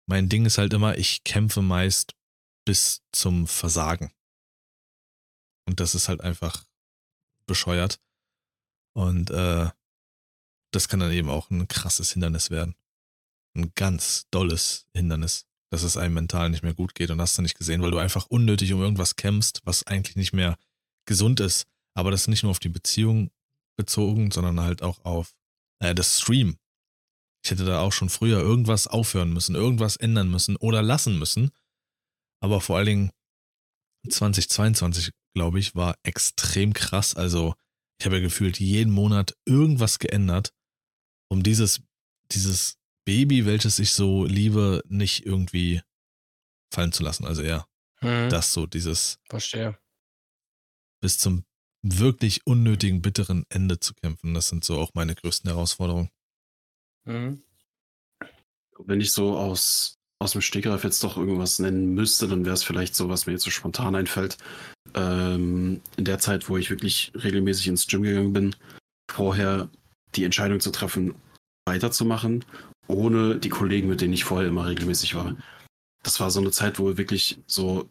mein Ding ist halt immer, ich kämpfe meist bis zum Versagen. Und das ist halt einfach bescheuert. Und äh, das kann dann eben auch ein krasses Hindernis werden. Ein ganz dolles Hindernis, dass es einem mental nicht mehr gut geht. Und hast du nicht gesehen, weil du einfach unnötig um irgendwas kämpfst, was eigentlich nicht mehr gesund ist. Aber das ist nicht nur auf die Beziehung bezogen, sondern halt auch auf äh, das Stream. Ich hätte da auch schon früher irgendwas aufhören müssen, irgendwas ändern müssen oder lassen müssen. Aber vor allen Dingen 2022 glaube ich, war extrem krass. Also ich habe ja gefühlt jeden Monat irgendwas geändert, um dieses, dieses Baby, welches ich so liebe, nicht irgendwie fallen zu lassen. Also eher hm. das so, dieses Verstehe. bis zum wirklich unnötigen, bitteren Ende zu kämpfen. Das sind so auch meine größten Herausforderungen. Mhm. Wenn ich so aus aus dem Stegreif jetzt doch irgendwas nennen müsste, dann wäre es vielleicht so, was mir jetzt so spontan einfällt. Ähm, in der Zeit, wo ich wirklich regelmäßig ins Gym gegangen bin, vorher die Entscheidung zu treffen, weiterzumachen, ohne die Kollegen, mit denen ich vorher immer regelmäßig war. Das war so eine Zeit, wo wirklich so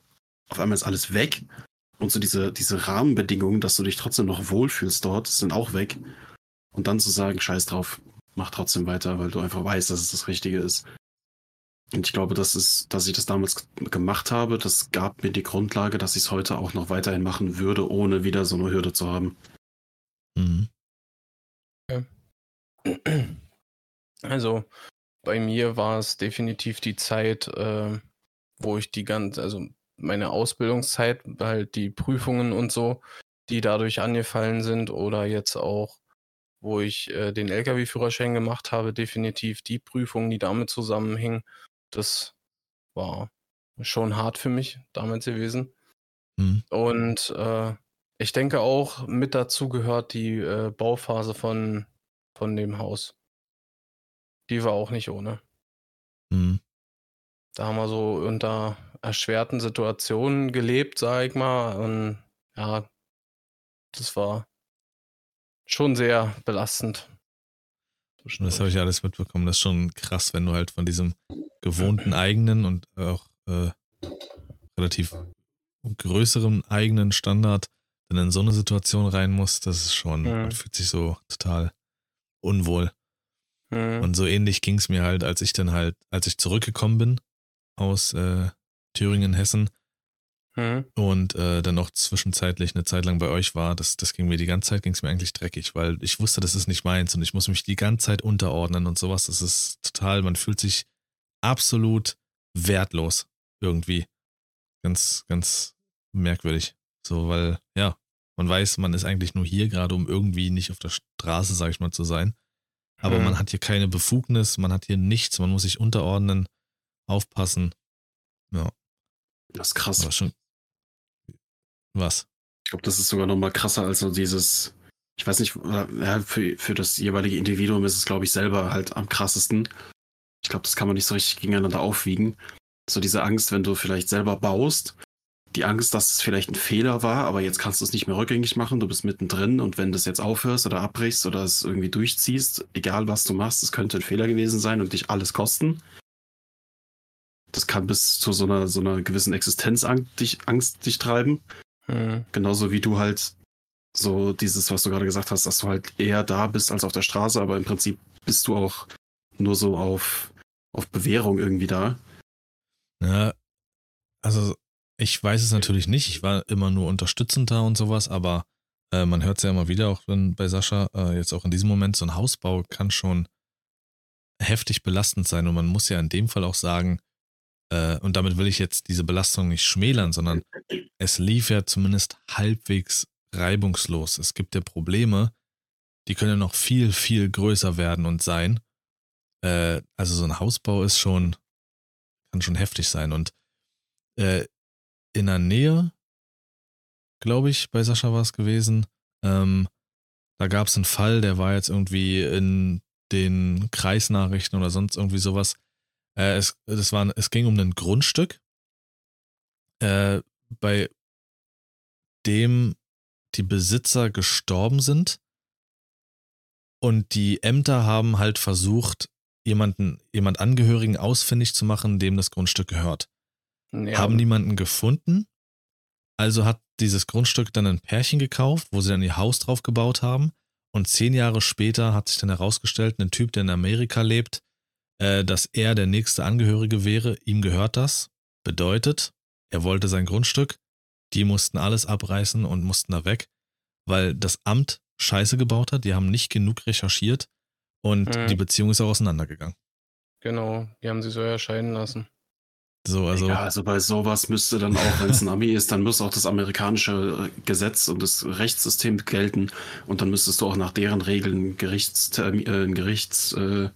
auf einmal ist alles weg und so diese, diese Rahmenbedingungen, dass du dich trotzdem noch wohlfühlst dort, sind auch weg. Und dann zu sagen, scheiß drauf, mach trotzdem weiter, weil du einfach weißt, dass es das Richtige ist. Und ich glaube, das ist, dass ich das damals gemacht habe, das gab mir die Grundlage, dass ich es heute auch noch weiterhin machen würde, ohne wieder so eine Hürde zu haben. Mhm. [CLEARS THROAT] Also, bei mir war es definitiv die Zeit, äh, wo ich die ganze, also meine Ausbildungszeit, halt die Prüfungen und so, die dadurch angefallen sind, oder jetzt auch, wo ich äh, den Lkw-Führerschein gemacht habe, definitiv die Prüfungen, die damit zusammenhingen das war schon hart für mich damals gewesen. Mhm. Und äh, ich denke auch mit dazu gehört die äh, Bauphase von, von dem Haus. Die war auch nicht ohne. Mhm. Da haben wir so unter erschwerten Situationen gelebt, sag ich mal. Und ja, das war schon sehr belastend. Das habe ich alles mitbekommen. Das ist schon krass, wenn du halt von diesem gewohnten eigenen und auch äh, relativ größeren eigenen Standard dann in so eine Situation rein musst. Das ist schon, mhm. man fühlt sich so total unwohl. Mhm. Und so ähnlich ging es mir halt, als ich dann halt, als ich zurückgekommen bin aus äh, Thüringen, Hessen Hm. und äh, dann auch zwischenzeitlich eine Zeit lang bei euch war, das, das ging mir die ganze Zeit, ging es mir eigentlich dreckig, weil ich wusste, das ist nicht meins und ich muss mich die ganze Zeit unterordnen und sowas. Das ist total, man fühlt sich absolut wertlos irgendwie. Ganz, ganz merkwürdig. So, weil, ja, man weiß, man ist eigentlich nur hier gerade, um irgendwie nicht auf der Straße, sag ich mal, zu sein. Aber Hm. man hat hier keine Befugnis, man hat hier nichts, man muss sich unterordnen, aufpassen. Ja, Das ist krass. aber schon. Was? Ich glaube, das ist sogar noch mal krasser als so dieses, ich weiß nicht, oder, ja, für, für das jeweilige Individuum ist es, glaube ich, selber halt am krassesten. Ich glaube, das kann man nicht so richtig gegeneinander aufwiegen. So diese Angst, wenn du vielleicht selber baust, die Angst, dass es vielleicht ein Fehler war, aber jetzt kannst du es nicht mehr rückgängig machen, du bist mittendrin und wenn du es jetzt aufhörst oder abbrichst oder es irgendwie durchziehst, egal was du machst, es könnte ein Fehler gewesen sein und dich alles kosten. Das kann bis zu so einer, so einer gewissen Existenzangst dich, Angst dich treiben. Hm. Genauso wie du halt so dieses, was du gerade gesagt hast, dass du halt eher da bist als auf der Straße, aber im Prinzip bist du auch nur so auf, auf Bewährung irgendwie da. Ja, also ich weiß es natürlich nicht. Ich war immer nur unterstützend da und sowas, aber äh, man hört es ja immer wieder, auch wenn bei Sascha, äh, jetzt auch in diesem Moment, so ein Hausbau kann schon heftig belastend sein und man muss ja in dem Fall auch sagen, äh, und damit will ich jetzt diese Belastung nicht schmälern, sondern es lief ja zumindest halbwegs reibungslos. Es gibt ja Probleme, die können ja noch viel, viel größer werden und sein. Äh, also so ein Hausbau ist schon, kann schon heftig sein. Und äh, in der Nähe, glaube ich, bei Sascha war es gewesen, ähm, da gab es einen Fall, der war jetzt irgendwie in den Kreisnachrichten oder sonst irgendwie sowas. Äh, es, das war, es ging um ein Grundstück, äh, bei dem die Besitzer gestorben sind und die Ämter haben halt versucht, jemanden, jemand Angehörigen ausfindig zu machen, dem das Grundstück gehört. Ja, Haben niemanden gefunden, also hat dieses Grundstück dann ein Pärchen gekauft, wo sie dann ihr Haus drauf gebaut haben. Und zehn Jahre später hat sich dann herausgestellt, ein Typ, der in Amerika lebt, äh, dass er der nächste Angehörige wäre. Ihm gehört das. Bedeutet, er wollte sein Grundstück. Die mussten alles abreißen und mussten da weg, weil das Amt Scheiße gebaut hat. Die haben nicht genug recherchiert und Mhm. die Beziehung ist auch auseinandergegangen. genau. Die haben sie so erscheinen lassen. So, also. ja, also bei sowas müsste dann auch, [LAUGHS] wenn es ein Ami ist, dann muss auch das amerikanische äh, Gesetz und das Rechtssystem gelten und dann müsstest du auch nach deren Regeln Gerichts, äh, Gerichts, äh,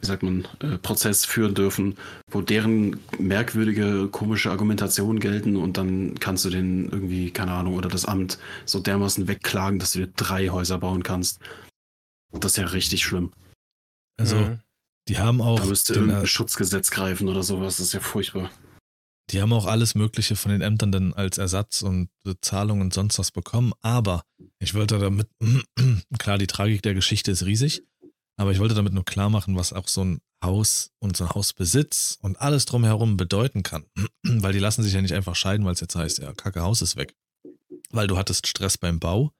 wie sagt man, äh, Prozess führen dürfen, wo deren merkwürdige, komische Argumentationen gelten und dann kannst du den irgendwie, keine Ahnung, oder das Amt so dermaßen wegklagen, dass du dir drei Häuser bauen kannst. Und das ist ja richtig schlimm. also Mhm. die haben auch. Da müsste den, irgendein äh, Schutzgesetz greifen oder sowas. Das ist ja furchtbar. Die haben auch alles Mögliche von den Ämtern dann als Ersatz und Bezahlung und sonst was bekommen. Aber ich wollte damit, [CLEARS THROAT] klar, die Tragik der Geschichte ist riesig, aber ich wollte damit nur klar machen, was auch so ein Haus und so ein Hausbesitz und alles drumherum bedeuten kann. [CLEARS THROAT] Weil die lassen sich ja nicht einfach scheiden, weil es jetzt heißt, ja, kacke Haus ist weg. Weil du hattest Stress beim Bau,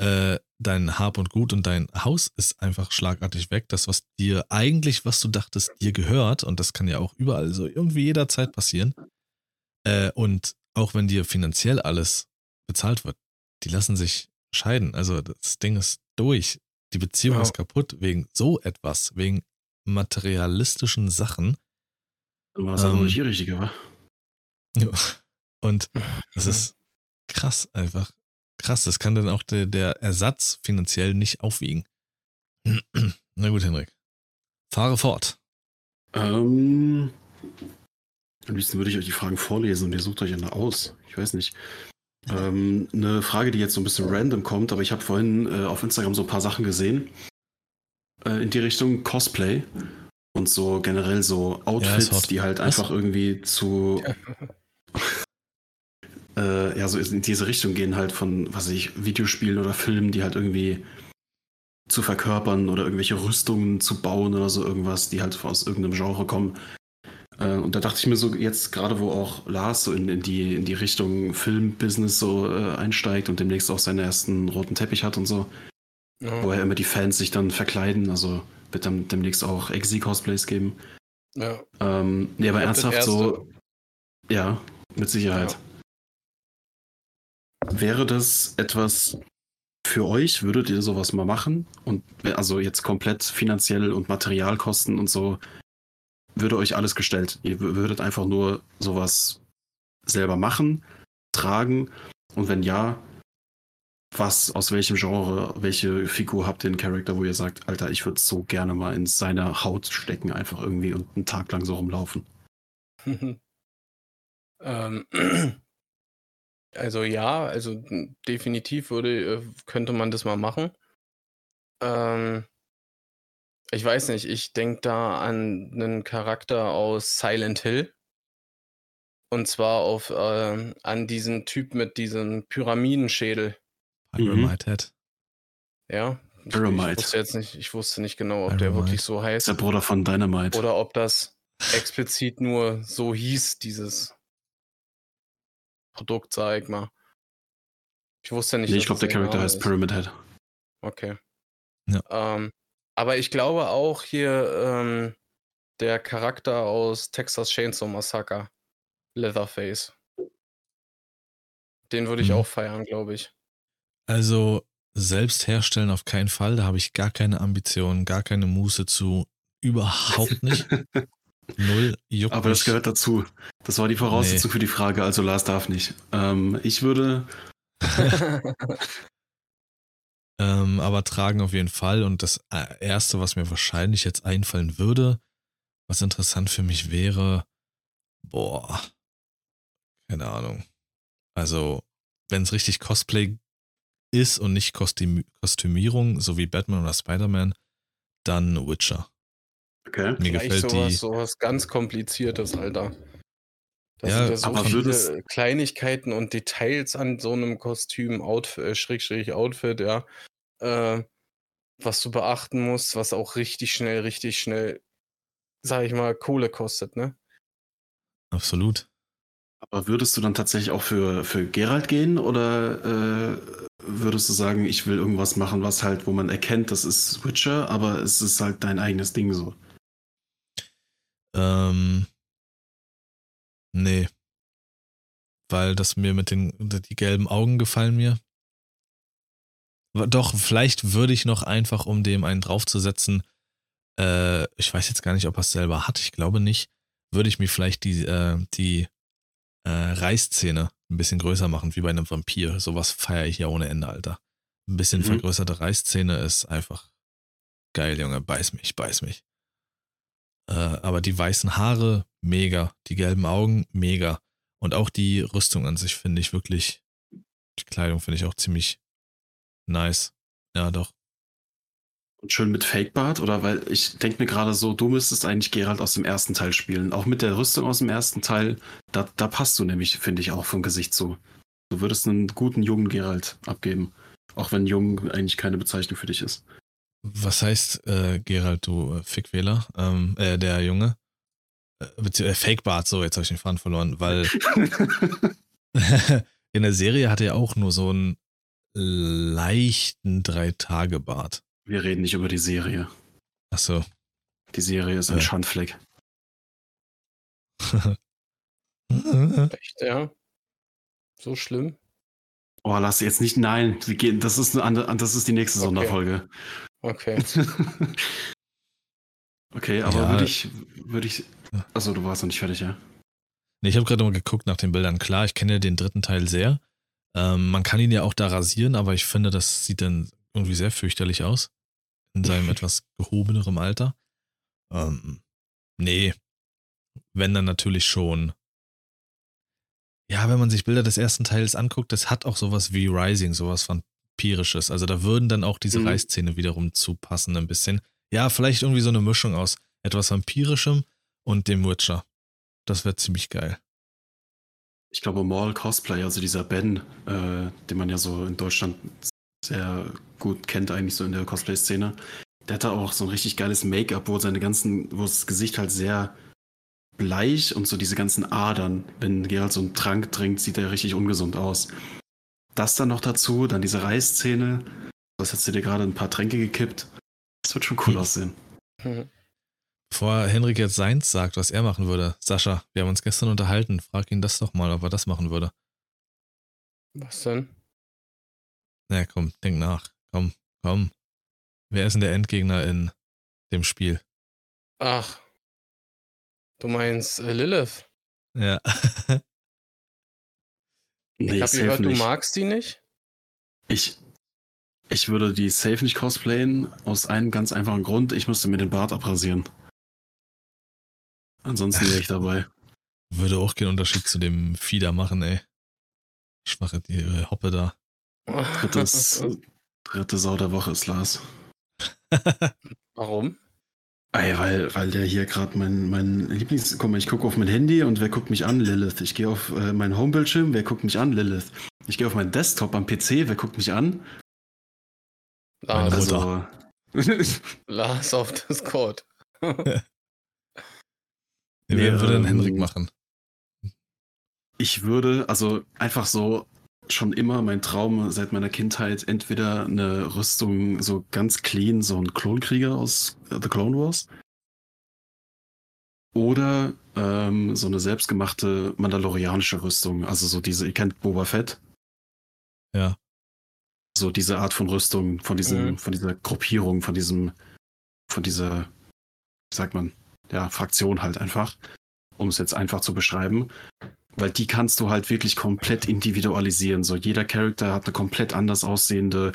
äh, dein Hab und Gut und dein Haus ist einfach schlagartig weg. Das, was dir eigentlich, was du dachtest, dir gehört, und das kann ja auch überall so irgendwie jederzeit passieren. Äh, und auch wenn dir finanziell alles bezahlt wird, die lassen sich scheiden. Also das Ding ist durch. Die Beziehung Ja. ist kaputt wegen so etwas, wegen materialistischen Sachen. War es aber Ähm, nicht die richtige, wa? Ja. Und das ist krass einfach. Krass, das kann dann auch der, der Ersatz finanziell nicht aufwiegen. [CLEARS THROAT] Na gut, Henrik. Fahre fort. Ähm, am liebsten würde ich euch die Fragen vorlesen und ihr sucht euch eine aus. Ich weiß nicht. Ähm, eine Frage, die jetzt so ein bisschen random kommt, aber ich habe vorhin äh, auf Instagram so ein paar Sachen gesehen. Äh, in die Richtung Cosplay und so generell so Outfits, hot. die halt Was? einfach irgendwie zu. [LAUGHS] äh, ja, so in diese Richtung gehen halt von, was weiß ich, Videospielen oder Filmen, die halt irgendwie zu verkörpern oder irgendwelche Rüstungen zu bauen oder so irgendwas, die halt aus irgendeinem Genre kommen. Äh, und da dachte ich mir so, jetzt gerade wo auch Lars so in, in, die, in die Richtung Filmbusiness so äh, einsteigt und demnächst auch seinen ersten roten Teppich hat und so, Ja. wo ja immer die Fans sich dann verkleiden, also wird dann demnächst auch Exi-Cosplays geben. Ja. Ähm, nee, aber ernsthaft so, ja, mit Sicherheit. Wäre das etwas für euch? Würdet ihr sowas mal machen? Und also jetzt komplett finanziell und Materialkosten und so, würde euch alles gestellt. Ihr wür- würdet einfach nur sowas selber machen, tragen und wenn ja, was, aus welchem Genre, welche Figur habt ihr einen Charakter, wo ihr sagt, Alter, ich würde so gerne mal in seine Haut stecken, einfach irgendwie und einen Tag lang so rumlaufen. [LAUGHS] ähm, [CLEARS THROAT] also ja, also definitiv würde, äh, könnte man das mal machen. Ähm, ich weiß nicht, ich denke da an einen Charakter aus Silent Hill. Und zwar auf ähm, an diesen Typ mit diesem Pyramidenschädel. Pyramid Head. Ja. Ich, ich Pyramid. wusste jetzt nicht, ich wusste nicht genau, ob der Pyramid. wirklich so heißt. der Bruder von Dynamite. Oder ob das explizit nur so hieß, dieses Produkt, sag ich mal. Ich wusste nicht. nee, ich glaube, der Charakter heißt. Pyramid Head. Okay. Ja. Ähm, aber ich glaube auch hier ähm, der Charakter aus Texas Chainsaw Massacre, Leatherface. Den würde ich Mhm. auch feiern, glaube ich. Also selbst herstellen auf keinen Fall. Da habe ich gar keine Ambitionen, gar keine Muße zu. Überhaupt nicht. [LAUGHS] Null juckt Aber das gehört dazu. Das war die Voraussetzung für die Frage, also Lars darf nicht. Ähm, ich würde, [LAUGHS] [LAUGHS] Ähm, aber tragen auf jeden Fall. Und das äh, Erste, was mir wahrscheinlich jetzt einfallen würde, was interessant für mich wäre, boah, keine Ahnung. Also, wenn es richtig Cosplay ist und nicht Kostüm Kostümierung, so wie Batman oder Spider-Man, dann Witcher. okay. Mir Vielleicht gefällt sowas, die. sowas ganz Kompliziertes, Alter. Ja, sind ja so aber viele würdest- Kleinigkeiten und Details an so einem Kostüm, Outfit, äh, Schrägstrich Outfit, ja. Äh, was du beachten musst, was auch richtig schnell, richtig schnell, sag ich mal, Kohle kostet, ne? Absolut. Aber würdest du dann tatsächlich auch für, für Geralt gehen oder äh, würdest du sagen, ich will irgendwas machen, was halt, wo man erkennt, das ist Witcher, aber es ist halt dein eigenes Ding so? Ähm, nee. Weil das mir mit den, die gelben Augen gefallen mir. Doch, vielleicht würde ich noch einfach, um dem einen draufzusetzen, äh, ich weiß jetzt gar nicht, ob er es selber hat, ich glaube nicht, würde ich mir vielleicht die, äh, die äh, Reißzähne ein bisschen größer machen, wie bei einem Vampir. Sowas feiere ich ja ohne Ende, Alter. Ein bisschen Mhm. vergrößerte Reißzähne ist einfach geil, Junge. Beiß mich, beiß mich. Äh, aber die weißen Haare, mega. Die gelben Augen, mega. Und auch die Rüstung an sich finde ich wirklich, die Kleidung finde ich auch ziemlich nice. Ja, doch. Und schön mit Fake-Bart? Oder weil ich denke mir gerade so, du müsstest eigentlich Geralt aus dem ersten Teil spielen. Auch mit der Rüstung aus dem ersten Teil, da, da passt du nämlich, finde ich, auch vom Gesicht zu. Du würdest einen guten jungen Geralt abgeben. Auch wenn jung eigentlich keine Bezeichnung für dich ist. Was heißt, äh, Gerald, du äh, Fickwähler? Ähm, äh, der Junge? Äh, äh, Fake Bart, so, jetzt habe ich den Faden verloren, weil [LAUGHS] [LAUGHS] in der Serie hat er auch nur so einen leichten Drei-Tage-Bart. Wir reden nicht über die Serie. Achso. Die Serie ist ein Ja. Schandfleck. [LAUGHS] Echt, ja. So schlimm? Oh, lass jetzt nicht. Nein, wir gehen. Das ist eine andere, das ist die nächste Okay. Sonderfolge. Okay. [LAUGHS] okay, aber Ja. würde ich, würde ich. Achso, du warst noch nicht fertig, ja? Nee, ich habe gerade mal geguckt nach den Bildern. Klar, ich kenne ja den dritten Teil sehr. Ähm, man kann ihn ja auch da rasieren, aber ich finde, das sieht dann irgendwie sehr fürchterlich aus. In seinem [LAUGHS] etwas gehobenerem Alter. Ähm, nee. Wenn dann natürlich schon. Ja, wenn man sich Bilder des ersten Teils anguckt, das hat auch sowas wie Rising, sowas Vampirisches. Also da würden dann auch diese Mhm. Reißzähne wiederum zu passen ein bisschen. Ja, vielleicht irgendwie so eine Mischung aus etwas Vampirischem und dem Witcher. Das wäre ziemlich geil. Ich glaube, Maul Cosplay, also dieser Ben, äh, den man ja so in Deutschland sehr gut kennt, eigentlich so in der Cosplay-Szene, der hat da auch so ein richtig geiles Make-up, wo seine ganzen, wo das Gesicht halt sehr bleich und so diese ganzen Adern. Wenn Geralt so einen Trank trinkt, sieht er richtig ungesund aus. Das dann noch dazu, dann diese Reißzähne. Was hast du dir gerade ein paar Tränke gekippt? Das wird schon cool Hm. aussehen. Mhm. Bevor Henrik jetzt seins sagt, was er machen würde. Sascha, wir haben uns gestern unterhalten. Frag ihn das doch mal, ob er das machen würde. Was denn? Na komm, denk nach. Komm, komm. Wer ist denn der Endgegner in dem Spiel? Ach. Du meinst äh, Lilith? Ja. [LAUGHS] Nee, ich habe gehört, du nicht. magst die nicht? Ich, ich würde die safe nicht cosplayen, aus einem ganz einfachen Grund. Ich müsste mir den Bart abrasieren. Ansonsten wäre ich dabei. [LAUGHS] Würde auch keinen Unterschied zu dem Fieder machen, ey. Schwache die äh, Hoppe da. [LAUGHS] Drittes, dritte Sau der Woche ist Lars. [LAUGHS] Warum? Ey, weil, weil der hier gerade mein, mein Lieblings... Guck mal, ich gucke auf mein Handy und wer guckt mich an? Lilith. Ich gehe auf äh, meinen Homebildschirm, wer guckt mich an? Lilith. Ich gehe auf meinen Desktop am PC, wer guckt mich an? Meine Lars. Also, [LAUGHS] [LAUGHS] Lars auf Discord. [LAUGHS] Nee, Nee, wer würde denn ähm, Henrik machen? ich würde, also einfach so schon immer mein Traum seit meiner Kindheit, entweder eine Rüstung so ganz clean, so ein Klonkrieger aus äh, The Clone Wars. Oder ähm, so eine selbstgemachte mandalorianische Rüstung. Also so diese, ihr kennt Boba Fett. Ja. So diese Art von Rüstung, von diesem, Mhm. von dieser Gruppierung, von diesem, von dieser, wie sagt man, ja, Fraktion halt einfach, um es jetzt einfach zu beschreiben. Weil die kannst du halt wirklich komplett individualisieren. So jeder Charakter hat eine komplett anders aussehende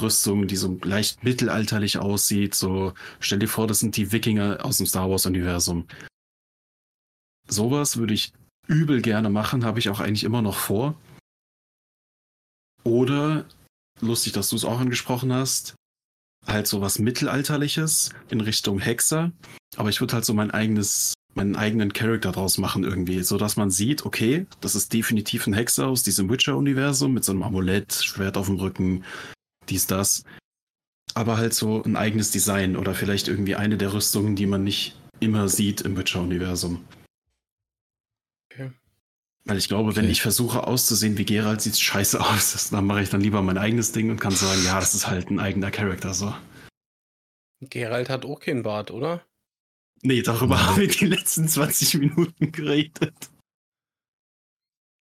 Rüstung, die so leicht mittelalterlich aussieht. So stell dir vor, das sind die Wikinger aus dem Star Wars Universum. Sowas würde ich übel gerne machen, habe ich auch eigentlich immer noch vor. Oder lustig, dass du es auch angesprochen hast, halt so was Mittelalterliches in Richtung Hexer. Aber ich würde halt so mein eigenes, meinen eigenen Charakter draus machen irgendwie, so dass man sieht, okay, das ist definitiv ein Hexer aus diesem Witcher-Universum mit so einem Amulett, Schwert auf dem Rücken, dies, das. Aber halt so ein eigenes Design oder vielleicht irgendwie eine der Rüstungen, die man nicht immer sieht im Witcher-Universum. Okay. Weil ich glaube, wenn Okay. ich versuche auszusehen wie Geralt, sieht es scheiße [LAUGHS] aus. Dann mache ich dann lieber mein eigenes Ding und kann sagen, ja, das ist halt ein eigener Charakter so. Gerald hat auch keinen Bart, oder? Nee, darüber Nein. haben wir die letzten 20 Minuten geredet.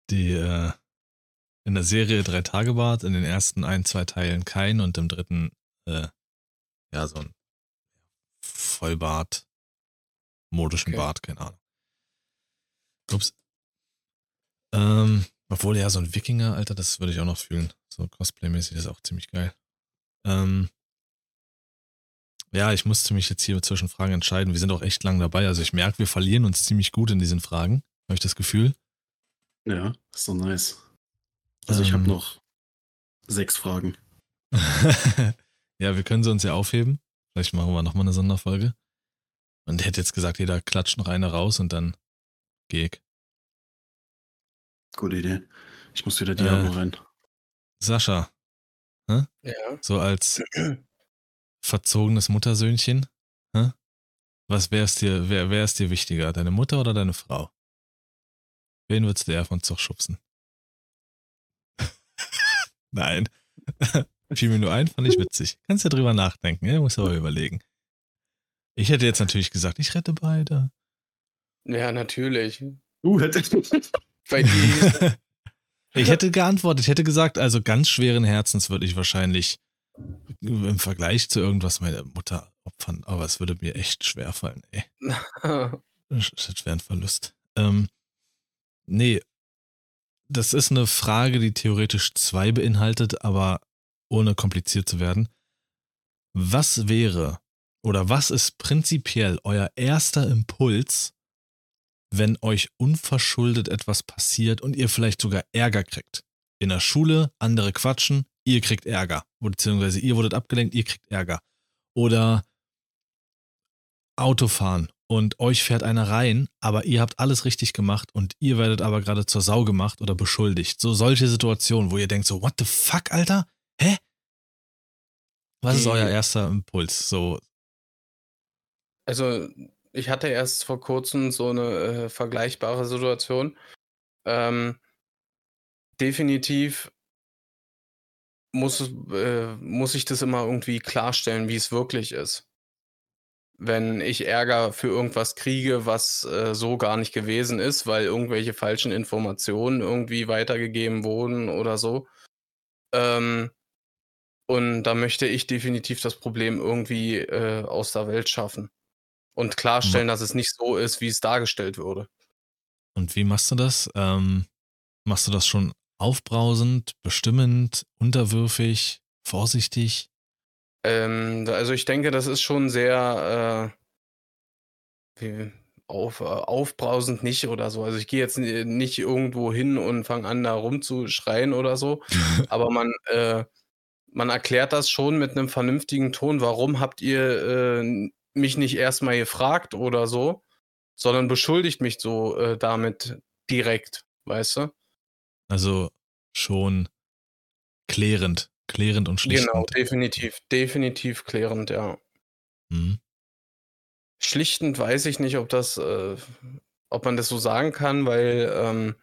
Die, äh, in der Serie Drei Tage Bart, in den ersten ein, zwei Teilen kein und im dritten, äh, ja, so ein Vollbart, modischen Okay. Bart, keine Ahnung. Ups. Ähm, obwohl, ja, so ein Wikinger, Alter, das würde ich auch noch fühlen. So Cosplay-mäßig ist auch ziemlich geil. Ähm, ja, ich musste mich jetzt hier zwischen Fragen entscheiden. Wir sind auch echt lang dabei. Also ich merke, wir verlieren uns ziemlich gut in diesen Fragen. Habe ich das Gefühl? Ja, ist so nice. Also ich habe Ähm. noch sechs Fragen. [LAUGHS] ja, wir können sie uns ja aufheben. Vielleicht machen wir nochmal eine Sonderfolge. Und hätte jetzt gesagt, jeder klatscht noch eine raus und dann geh ich. Gute Idee. Ich muss wieder Diablo Äh. rein. Sascha, Ja. so als [CLEARS THROAT] verzogenes Muttersöhnchen, hä? was wär's dir, wer, wer ist dir wichtiger, deine Mutter oder deine Frau? Wen würdest du eher von Zug schubsen? [LAUGHS] Nein. [LAUGHS] Fiel mir nur ein, fand ich witzig. Kannst ja drüber nachdenken, ja? muss aber überlegen. Ich hätte jetzt natürlich gesagt, ich rette beide. Ja, natürlich. Uh, [LAUGHS] Bei die, ich hätte geantwortet, ich hätte gesagt, also ganz schweren Herzens würde ich wahrscheinlich im Vergleich zu irgendwas meine Mutter opfern, aber es würde mir echt schwer fallen, ey. [LAUGHS] Das wäre ein Verlust. Ähm, nee, das ist eine Frage, die theoretisch zwei beinhaltet, aber ohne kompliziert zu werden. Was wäre oder was ist prinzipiell euer erster Impuls, wenn euch unverschuldet etwas passiert und ihr vielleicht sogar Ärger kriegt? In der Schule, andere quatschen, ihr kriegt Ärger. Beziehungsweise ihr wurdet abgelenkt, ihr kriegt Ärger. Oder Autofahren und euch fährt einer rein, aber ihr habt alles richtig gemacht und ihr werdet aber gerade zur Sau gemacht oder beschuldigt. So solche Situationen, wo ihr denkt so, what the fuck, Alter? Hä? Was ist euer erster Impuls? So, Also, ich hatte erst vor kurzem so eine äh, vergleichbare Situation. Ähm, definitiv muss, äh, muss ich das immer irgendwie klarstellen, wie es wirklich ist. wenn ich Ärger für irgendwas kriege, was äh, so gar nicht gewesen ist, weil irgendwelche falschen Informationen irgendwie weitergegeben wurden oder so. Ähm, und da möchte ich definitiv das Problem irgendwie äh, aus der Welt schaffen. Und klarstellen, dass es nicht so ist, wie es dargestellt wurde. Und wie machst du das? Ähm, machst du das schon aufbrausend, bestimmend, unterwürfig, vorsichtig? Ähm, also ich denke, das ist schon sehr äh, wie, auf, äh, aufbrausend nicht oder so. Also ich gehe jetzt nicht irgendwo hin und fange an, da rumzuschreien oder so. [LAUGHS] aber man, äh, man erklärt das schon mit einem vernünftigen Ton. Warum habt ihr äh, mich nicht erstmal gefragt oder so, sondern beschuldigt mich so äh, damit direkt, weißt du? Also schon klärend. Klärend und schlichtend. Genau, definitiv. Definitiv klärend, ja. Mhm. Schlichtend weiß ich nicht, ob das, äh, ob man das so sagen kann, weil ähm,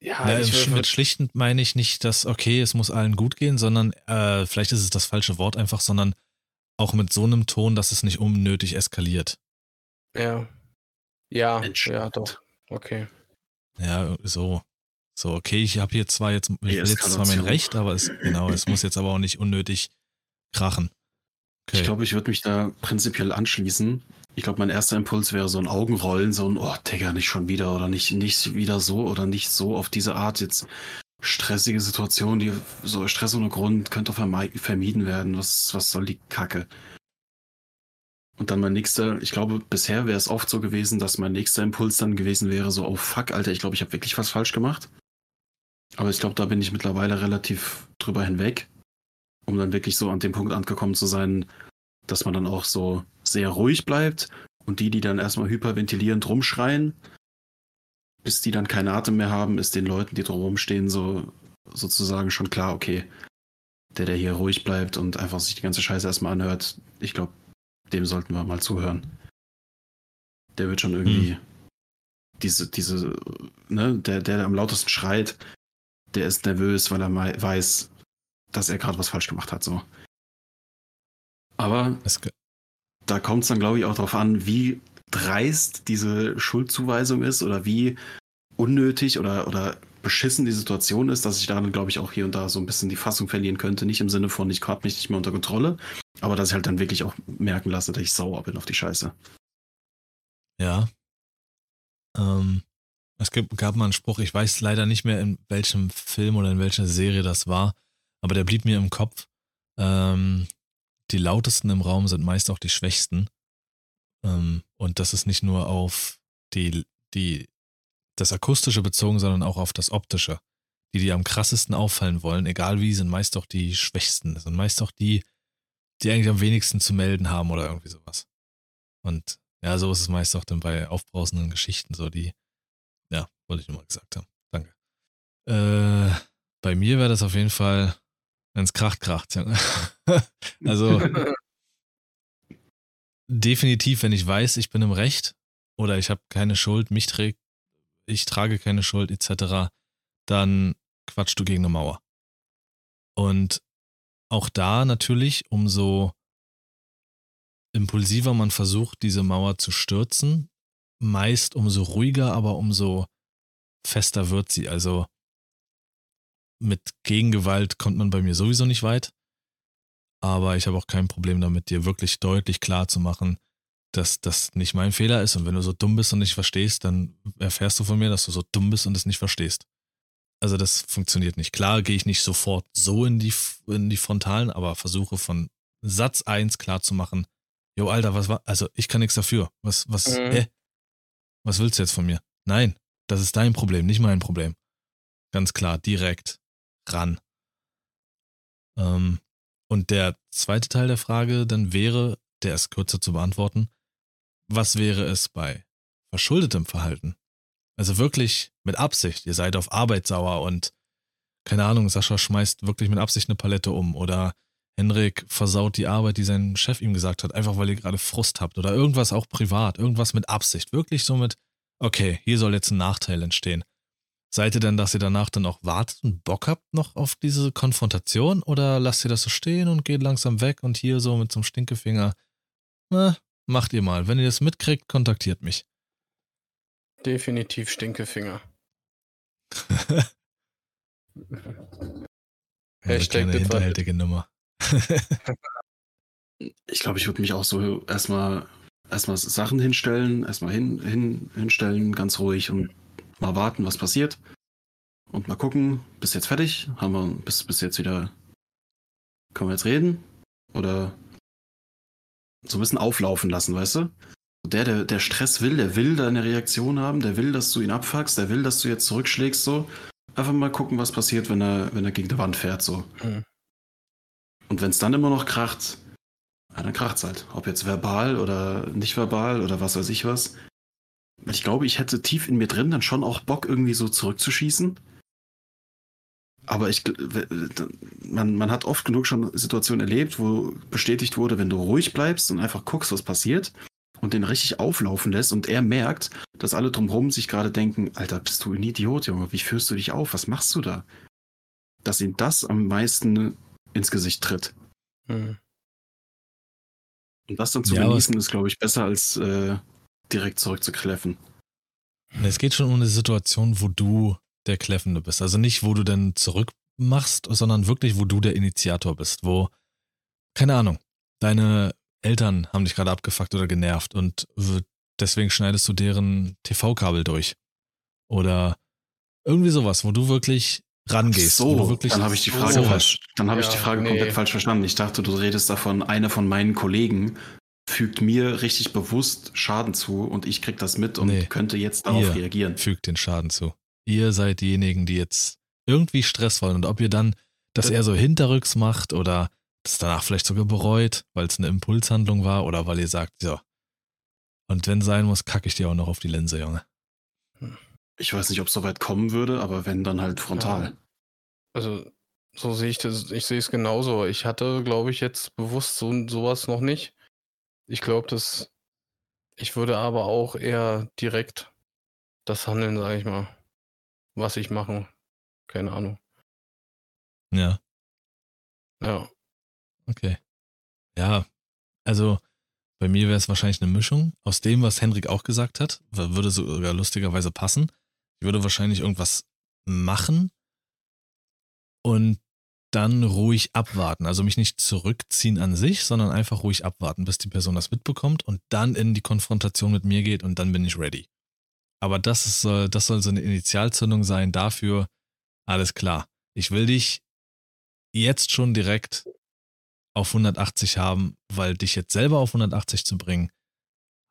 ja, ich mit schlichtend meine ich nicht, dass okay, es muss allen gut gehen, sondern äh, vielleicht ist es das falsche Wort einfach, sondern auch mit so einem Ton, dass es nicht unnötig eskaliert. Ja. Ja, ja, doch. Okay. Ja, so. So, okay, ich habe hier zwar jetzt, ich jetzt zwar mein Recht, aber es, genau, es muss jetzt aber auch nicht unnötig krachen. Okay. Ich glaube, ich würde mich da prinzipiell anschließen. Ich glaube, mein erster Impuls wäre so ein Augenrollen, so ein, oh, Digga, nicht schon wieder oder nicht, nicht wieder so oder nicht so auf diese Art jetzt stressige Situation, die so Stress ohne Grund könnte vermieden werden. Was, was soll die Kacke? Und dann mein nächster, ich glaube, bisher wäre es oft so gewesen, dass mein nächster Impuls dann gewesen wäre, so, oh fuck, Alter, ich glaube, ich habe wirklich was falsch gemacht. Aber ich glaube, da bin ich mittlerweile relativ drüber hinweg, um dann wirklich so an dem Punkt angekommen zu sein, dass man dann auch so sehr ruhig bleibt und die, die dann erstmal hyperventilierend rumschreien, bis die dann keinen Atem mehr haben, ist den Leuten, die drumherum stehen, so sozusagen schon klar, okay, der, der hier ruhig bleibt und einfach sich die ganze Scheiße erstmal anhört, ich glaube, dem sollten wir mal zuhören. Der wird schon irgendwie hm. diese, diese, ne, der, der am lautesten schreit, der ist nervös, weil er weiß, dass er gerade was falsch gemacht hat, so. Aber da kommt es dann, glaube ich, auch darauf an, wie dreist diese Schuldzuweisung ist oder wie unnötig oder, oder beschissen die Situation ist, dass ich daran, glaube ich, auch hier und da so ein bisschen die Fassung verlieren könnte. Nicht im Sinne von, ich habe mich nicht mehr unter Kontrolle, aber dass ich halt dann wirklich auch merken lasse, dass ich sauer bin auf die Scheiße. Ja. Ähm, es gab mal einen Spruch, ich weiß leider nicht mehr, in welchem Film oder in welcher Serie das war, aber der blieb mir im Kopf. Ähm, die lautesten im Raum sind meist auch die schwächsten. Ähm, und das ist nicht nur auf die, die, das Akustische bezogen, sondern auch auf das Optische. Die, die am krassesten auffallen wollen, egal wie, sind meist auch die schwächsten. Das sind meist auch die, die eigentlich am wenigsten zu melden haben oder irgendwie sowas. Und ja, so ist es meist auch dann bei aufbrausenden Geschichten so, die, wollte ich nur mal gesagt haben. Danke. Äh, bei mir wäre das auf jeden Fall, wenn es kracht, kracht. [LAUGHS] also definitiv, wenn ich weiß, ich bin im Recht oder ich habe keine Schuld, mich trägt, ich trage keine Schuld etc., dann quatschst du gegen eine Mauer. Und auch da natürlich, umso impulsiver man versucht, diese Mauer zu stürzen, meist umso ruhiger, aber umso fester wird sie. Also mit Gegengewalt kommt man bei mir sowieso nicht weit. Aber ich habe auch kein Problem damit, dir wirklich deutlich klar zu machen, dass das nicht mein Fehler ist. Und wenn du so dumm bist und nicht verstehst, dann erfährst du von mir, dass du so dumm bist und es nicht verstehst. Also das funktioniert nicht. Klar gehe ich nicht sofort so in die, in die Frontalen, aber versuche von Satz 1 klar zu machen, jo, Alter, was war, also ich kann nichts dafür. Was, was, mhm. äh, was willst du jetzt von mir? Nein, das ist dein Problem, nicht mein Problem. Ganz klar, direkt ran. Ähm, und der zweite Teil der Frage dann wäre, der ist kürzer zu beantworten, was wäre es bei verschuldetem Verhalten? Also wirklich mit Absicht, ihr seid auf Arbeit sauer und keine Ahnung, Sascha schmeißt wirklich mit Absicht eine Palette um oder Henrik versaut die Arbeit, die sein Chef ihm gesagt hat, einfach weil ihr gerade Frust habt oder irgendwas auch privat, irgendwas mit Absicht, wirklich so mit, okay, hier soll jetzt ein Nachteil entstehen. Seid ihr denn, dass ihr danach dann auch wartet und Bock habt noch auf diese Konfrontation oder lasst ihr das so stehen und geht langsam weg und hier so mit so einem Stinkefinger, na, macht ihr mal. Wenn ihr das mitkriegt, kontaktiert mich. Definitiv Stinkefinger. [LAUGHS] Eine Hashtag war- hinterhältige Nummer. [LAUGHS] Ich glaube, ich würde mich auch so erstmal erstmal Sachen hinstellen, erstmal hin, hin, hinstellen, ganz ruhig und mal warten, was passiert. Und mal gucken, bis jetzt fertig? Haben wir bis, bis jetzt wieder. Können wir jetzt reden? Oder so ein bisschen auflaufen lassen, weißt du? Der, der, der Stress will, der will deine Reaktion haben, der will, dass du ihn abfuckst, der will, dass du jetzt zurückschlägst, so. Einfach mal gucken, was passiert, wenn er, wenn er gegen die Wand fährt, so. Mhm. Und wenn es dann immer noch kracht, ja, dann kracht's halt. Ob jetzt verbal oder nicht verbal oder was weiß ich was. Ich glaube, ich hätte tief in mir drin dann schon auch Bock, irgendwie so zurückzuschießen. Aber ich, man, man hat oft genug schon Situationen erlebt, wo bestätigt wurde, wenn du ruhig bleibst und einfach guckst, was passiert und den richtig auflaufen lässt und er merkt, dass alle drumherum sich gerade denken, Alter, bist du ein Idiot, Junge, wie führst du dich auf? Was machst du da? Dass ihm das am meisten ins Gesicht tritt. Mhm. Und das dann zu Ja, genießen, ist, glaube ich, besser als äh, direkt zurückzukläffen. Es geht schon um eine Situation, wo du der Kläffende bist. Also nicht, wo du dann zurückmachst, sondern wirklich, wo du der Initiator bist. Wo, keine Ahnung, deine Eltern haben dich gerade abgefuckt oder genervt und deswegen schneidest du deren TV-Kabel durch. Oder irgendwie sowas, wo du wirklich rangehst. wirklich dann habe ich die so Frage was. falsch. Dann habe ich Ja, die Frage nee. komplett falsch verstanden. Ich dachte, du redest davon, einer von meinen Kollegen fügt mir richtig bewusst Schaden zu und ich krieg das mit und Nee. könnte jetzt darauf Ihr reagieren. fügt den Schaden zu. Ihr seid diejenigen, die jetzt irgendwie Stress wollen. Und ob ihr dann das Das- eher so hinterrücks macht oder das danach vielleicht sogar bereut, weil es eine Impulshandlung war oder weil ihr sagt, ja. Und wenn sein muss, kacke ich dir auch noch auf die Linse, Junge. Ich weiß nicht, ob es so weit kommen würde, aber wenn, dann halt frontal. Also, so sehe ich das, ich sehe es genauso. Ich hatte, glaube ich, jetzt bewusst so, sowas noch nicht. Ich glaube, dass ich würde aber auch eher direkt das handeln, sage ich mal. Was ich mache. Keine Ahnung. Ja, Ja. okay. Ja, also bei mir wäre es wahrscheinlich eine Mischung aus dem, was Henrik auch gesagt hat. Würde sogar lustigerweise passen. Ich würde wahrscheinlich irgendwas machen und dann ruhig abwarten. Also mich nicht zurückziehen an sich, sondern einfach ruhig abwarten, bis die Person das mitbekommt und dann in die Konfrontation mit mir geht und dann bin ich ready. Aber das, ist, soll- das soll so eine Initialzündung sein dafür, alles klar. Ich will dich jetzt schon direkt auf 180 haben, weil dich jetzt selber auf 180 zu bringen,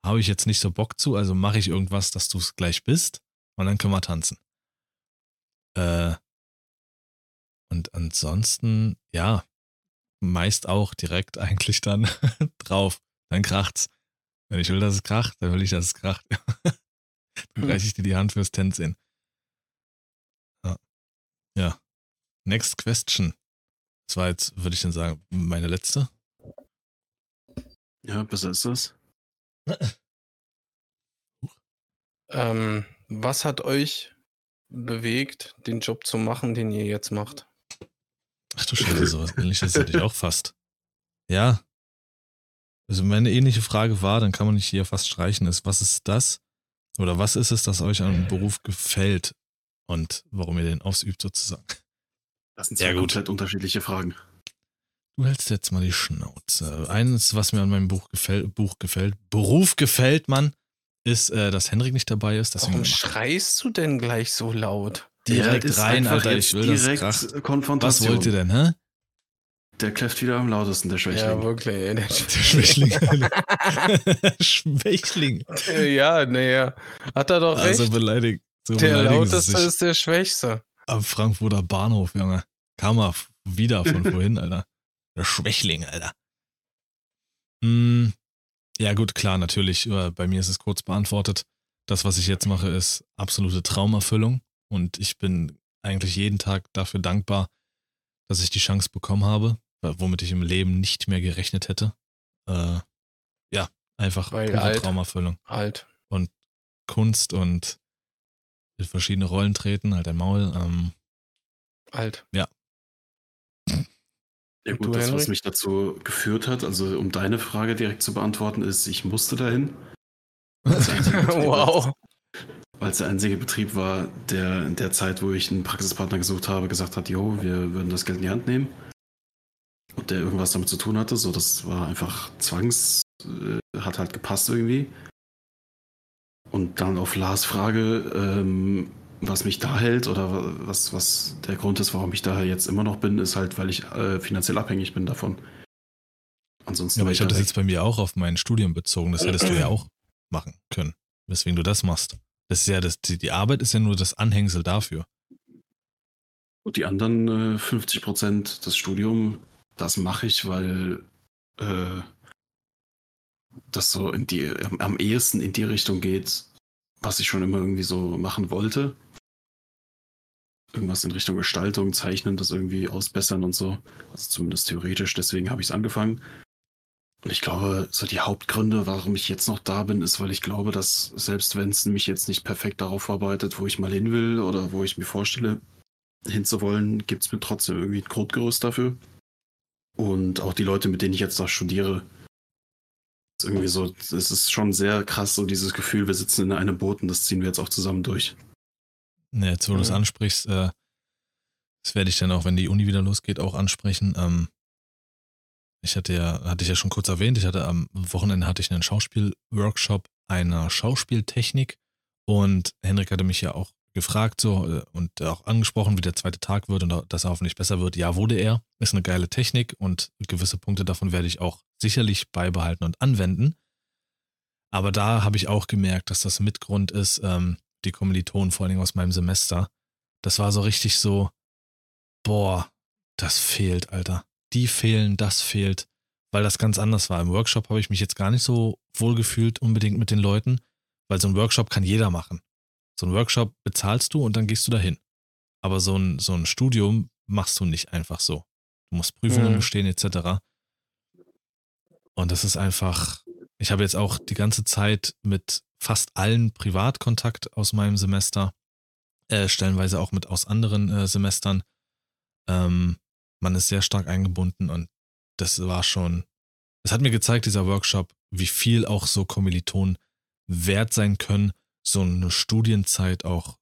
habe ich jetzt nicht so Bock zu, also mache ich irgendwas, dass du es gleich bist und dann können wir tanzen. Äh, und ansonsten, ja, meist auch direkt [LAUGHS] eigentlich dann [LAUGHS] drauf. Dann kracht's. Wenn ich will, dass es kracht, dann will ich, dass es kracht. [LAUGHS] dann reiche ich dir die Hand fürs Tänzeln. Ja. ja. Next question. Das war jetzt, würde ich dann sagen, meine letzte. Ja, besser ist das. Ähm, was hat euch bewegt, den Job zu machen, den ihr jetzt macht? Ach du Scheiße, sowas ähnliches hätte ich auch fast. Ja. Also meine ähnliche Frage war, dann kann man nicht hier fast streichen, ist, was ist das? Oder was ist es, das euch an einem Beruf gefällt und warum ihr den ausübt sozusagen? Das sind Ja, zwei gut. komplett unterschiedliche Fragen. Du hältst jetzt mal die Schnauze. Eines, was mir an meinem Buch gefällt, Buch gefällt, Beruf gefällt, Mann, ist, äh, dass Henrik nicht dabei ist. Warum schreist du denn gleich so laut? direkt Der ist rein, Alter, ich will das direkt kracht. Was Konfrontation. wollt ihr denn, hä? Der kläfft wieder am lautesten, der Ja, Schwächling. wirklich. ey, Der [LAUGHS] Der Schwächling. [LAUGHS] Schwächling. ja, naja. Hat er doch Also recht. beleidigt. So Der lauteste sich. ist der Schwächste. Am Frankfurter Bahnhof, Junge. Kam er wieder von [LAUGHS] vorhin, Alter. Der Schwächling, Alter. Hm, ja, gut, klar, natürlich. äh, Bei mir ist es kurz beantwortet. Das, was ich jetzt mache, ist absolute Traumerfüllung. Und ich bin eigentlich jeden Tag dafür dankbar, dass ich die Chance bekommen habe, womit ich im Leben nicht mehr gerechnet hätte. Äh, ja, einfach Weil pure alt. Traumerfüllung. Alt. Kunst und in verschiedene Rollen treten, halt ein Maul. Ähm, Alt. Ja Und gut, das, was mich dazu geführt hat, also um deine Frage direkt zu beantworten, ist, ich musste dahin. [LAUGHS] Wow. Weil es der einzige Betrieb war, der in der Zeit, wo ich einen Praxispartner gesucht habe, gesagt hat, jo, wir würden das Geld in die Hand nehmen. Und der irgendwas damit zu tun hatte. So, das war einfach Zwangs, äh, hat halt gepasst irgendwie. Und dann auf Lars Frage, ähm, was mich da hält oder wa- was, was der Grund ist, warum ich da jetzt immer noch bin, ist halt, weil ich äh, finanziell abhängig bin davon. Ansonsten Ja, aber ich habe da das weg. jetzt bei mir auch auf mein Studium bezogen. Das hättest du ja auch machen können, weswegen du das machst. Das ist ja das, die, die Arbeit ist ja nur das Anhängsel dafür. Und die anderen äh, 50 Prozent des Studiums, das mache ich, weil äh, das so in die, am ehesten in die Richtung geht, was ich schon immer irgendwie so machen wollte. Irgendwas in Richtung Gestaltung, Zeichnen, das irgendwie ausbessern und so. Also zumindest theoretisch, deswegen habe ich es angefangen. Und ich glaube, so die Hauptgründe, warum ich jetzt noch da bin, ist, weil ich glaube, dass selbst wenn es mich jetzt nicht perfekt darauf vorbereitet, wo ich mal hin will oder wo ich mir vorstelle, hinzuwollen, gibt es mir trotzdem irgendwie ein Grundgerüst dafür. Und auch die Leute, mit denen ich jetzt da studiere, ist irgendwie so, es ist schon sehr krass, so dieses Gefühl, wir sitzen in einem Boot und das ziehen wir jetzt auch zusammen durch. Ja, jetzt, wo du es Mhm. ansprichst, äh, das werde ich dann auch, wenn die Uni wieder losgeht, auch ansprechen. Ähm, ich hatte ja, hatte ich ja schon kurz erwähnt, ich hatte am Wochenende hatte ich einen Schauspielworkshop einer Schauspieltechnik und Henrik hatte mich ja auch gefragt so äh, und auch angesprochen, wie der zweite Tag wird und dass er hoffentlich besser wird. Ja, wurde er. Ist eine geile Technik und gewisse Punkte davon werde ich auch sicherlich beibehalten und anwenden. Aber da habe ich auch gemerkt, dass das Mitgrund ist, ähm, die Kommilitonen, vor allen Dingen aus meinem Semester. Das war so richtig so, boah, das fehlt, Alter. Die fehlen, das fehlt, weil das ganz anders war. Im Workshop habe ich mich jetzt gar nicht so wohl gefühlt unbedingt mit den Leuten, weil so ein Workshop kann jeder machen. So ein Workshop bezahlst du und dann gehst du dahin. Aber so ein, so ein Studium machst du nicht einfach so. Du musst Prüfungen Mhm. bestehen etc. Und das ist einfach, ich habe jetzt auch die ganze Zeit mit fast allen Privatkontakt aus meinem Semester, äh, stellenweise auch mit aus anderen äh, Semestern. Ähm, man ist sehr stark eingebunden und das war schon, es hat mir gezeigt, dieser Workshop, wie viel auch so Kommilitonen wert sein können, so eine Studienzeit auch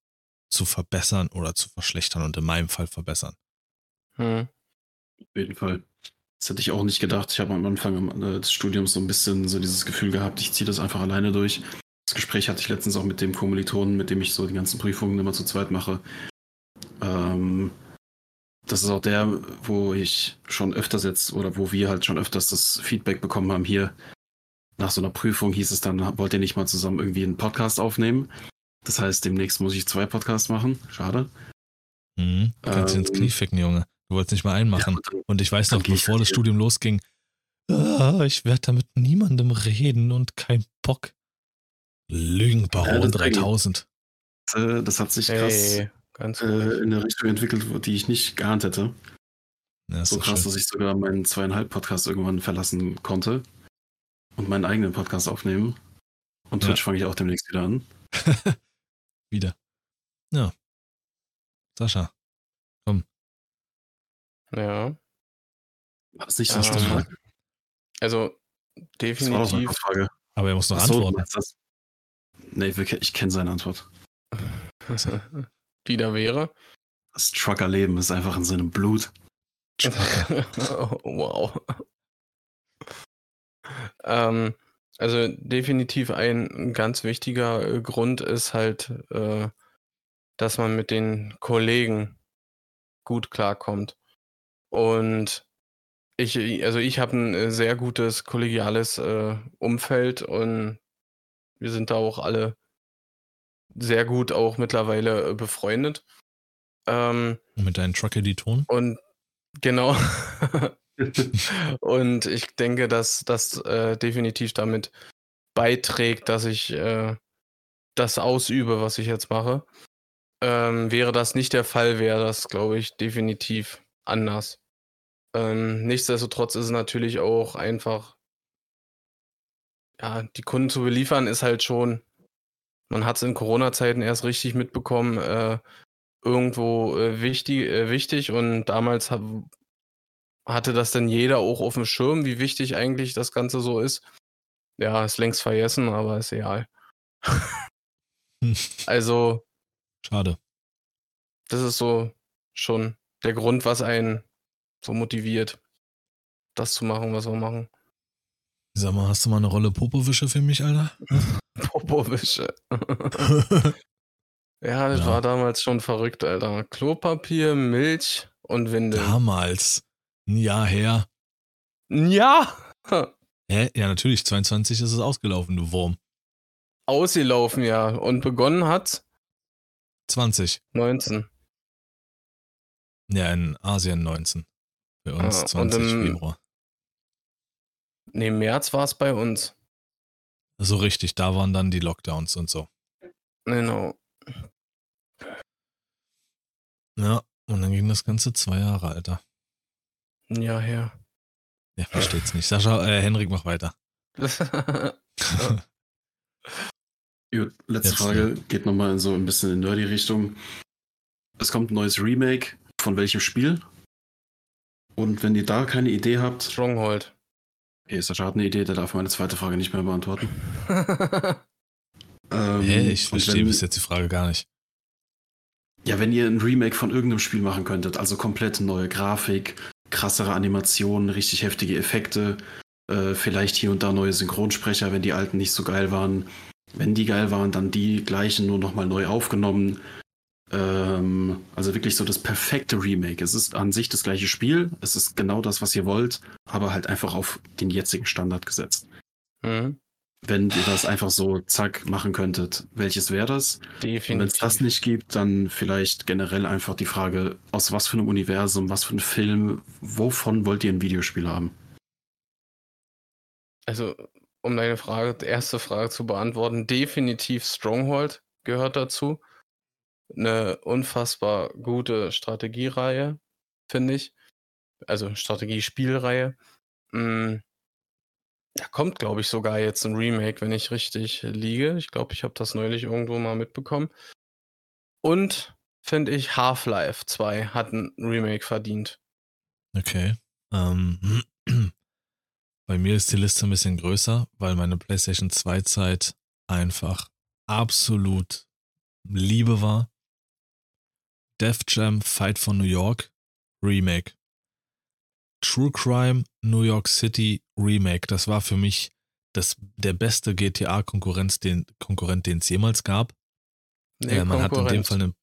zu verbessern oder zu verschlechtern und in meinem Fall verbessern. Hm. Auf jeden Fall. Das hätte ich auch nicht gedacht. Ich habe am Anfang äh, des Studiums so ein bisschen so dieses Gefühl gehabt, ich ziehe das einfach alleine durch. Das Gespräch hatte ich letztens auch mit dem Kommilitonen, mit dem ich so die ganzen Prüfungen immer zu zweit mache. Ähm, das ist auch der, wo ich schon öfters jetzt oder wo wir halt schon öfters das Feedback bekommen haben hier. Nach so einer Prüfung hieß es dann, wollt ihr nicht mal zusammen irgendwie einen Podcast aufnehmen? Das heißt, demnächst muss ich zwei Podcasts machen. Schade. Mhm. Du kannst dich ins Ähm, Knie ficken, Junge. Du wolltest nicht mal einen machen. Ja, und Und ich weiß noch, bevor das. Studium losging, ah, ich werde da mit niemandem reden und kein Bock. Lügenbaron Ja, deswegen. 3000. äh, das hat sich krass Hey, ganz äh, in eine Richtung entwickelt, die ich nicht geahnt hätte. Ja, So krass, schön. dass ich sogar meinen zweieinhalb Podcast irgendwann verlassen konnte und meinen eigenen Podcast aufnehmen. Und Ja. Twitch fange ich auch demnächst wieder an. [LAUGHS] Wieder. Ja. Sascha. Ja. War das nicht? Also Das war doch so eine definitiv. Frage. Aber er muss noch so, antworten. das? Nee, ich kenne seine Antwort. [LAUGHS] Die da wäre. Das Truckerleben ist einfach in seinem Blut. [LAUGHS] wow. Ähm, also definitiv ein ganz wichtiger äh, Grund ist halt, äh, dass man mit den Kollegen gut klarkommt. Und ich, also ich habe ein äh, sehr gutes kollegiales äh, Umfeld und wir sind da auch alle sehr gut auch mittlerweile äh, befreundet. Ähm, mit deinen Truck-Editoren. und genau. [LAUGHS] und ich denke, dass das äh, definitiv damit beiträgt, dass ich äh, das ausübe, was ich jetzt mache. Ähm, wäre das nicht der Fall, wäre das, glaube ich, definitiv anders. Ähm, nichtsdestotrotz ist es natürlich auch einfach, ja, die Kunden zu beliefern, ist halt schon, man hat es in Corona-Zeiten erst richtig mitbekommen, äh, irgendwo äh, wichtig, äh, wichtig und damals hab, hatte das denn jeder auch auf dem Schirm, wie wichtig eigentlich das Ganze so ist? Ja, ist längst vergessen, aber ist egal. [LAUGHS] also. Schade. Das ist so schon der Grund, was einen so motiviert, das zu machen, was wir machen. Sag mal, hast du mal eine Rolle Popowische für mich, Alter? [LAUGHS] Popowische. [LAUGHS] ja, das ja. war damals schon verrückt, Alter. Klopapier, Milch und Windeln. Damals. Ein Jahr her. Ein Jahr? Hä? Ja, natürlich. 22 ist es ausgelaufen, du Wurm. Ausgelaufen, ja. Und begonnen hat? 20. 19. Ja, in Asien 19. Bei uns ah, 20 im, Februar. Nee, im März war es bei uns. So richtig, da waren dann die Lockdowns und so. Genau. Ja, und dann ging das Ganze zwei Jahre, Alter. Ein Jahr her. Ja, versteht's nicht. Sascha, äh, Henrik, mach weiter. [LAUGHS] Gut, letzte Jetzt, Frage ja. geht nochmal so ein bisschen in nerdy Richtung. Es kommt ein neues Remake. Von welchem Spiel? Und wenn ihr da keine Idee habt. Stronghold. Okay, Sascha hat eine Idee, der darf meine zweite Frage nicht mehr beantworten. [LAUGHS] ähm, hey, ich verstehe bis jetzt die Frage gar nicht. Ja, wenn ihr ein Remake von irgendeinem Spiel machen könntet, also komplett neue Grafik, krassere Animationen, richtig heftige Effekte, äh, vielleicht hier und da neue Synchronsprecher, wenn die alten nicht so geil waren. Wenn die geil waren, dann die gleichen nur nochmal neu aufgenommen. Ähm, also wirklich so das perfekte Remake. Es ist an sich das gleiche Spiel, es ist genau das, was ihr wollt, aber halt einfach auf den jetzigen Standard gesetzt. Mhm. Wenn ihr das einfach so zack machen könntet, welches wäre das? Definitiv. Und wenn es das nicht gibt, dann vielleicht generell einfach die Frage, aus was für einem Universum, was für einem Film, wovon wollt ihr ein Videospiel haben? Also, um deine Frage, erste Frage zu beantworten, definitiv Stronghold gehört dazu. Eine unfassbar gute Strategiereihe, finde ich. Also Strategiespielreihe. Mhm da kommt, glaube ich, sogar jetzt ein Remake, wenn ich richtig liege. Ich glaube, ich habe das neulich irgendwo mal mitbekommen. Und finde ich, Half-Life 2 hat ein Remake verdient. Okay. Ähm, [CLEARS THROAT] bei mir ist die Liste ein bisschen größer, weil meine PlayStation 2 Zeit einfach absolut Liebe war. Def Jam Fight for New York Remake. True Crime New York City Remake. Das war für mich das, der beste GTA-Konkurrenz, den Konkurrent, den es jemals gab. Nee, äh, man hat in dem Fall einen,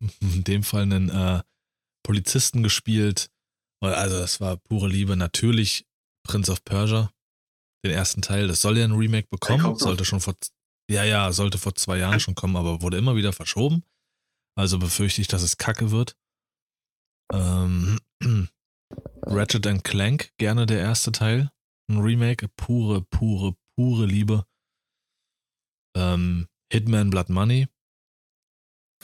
[LAUGHS] in dem Fall einen äh, Polizisten gespielt. Also das war pure Liebe. Natürlich Prince of Persia, den ersten Teil. Das soll ja ein Remake bekommen. Sollte schon vor, ja, ja, sollte vor zwei Jahren [LAUGHS] schon kommen, aber wurde immer wieder verschoben. Also befürchte ich, dass es kacke wird. Ähm, [CLEARS THROAT] Ratchet and Clank, gerne der erste Teil. Ein Remake, pure, pure, pure Liebe. Ähm, Hitman Blood Money.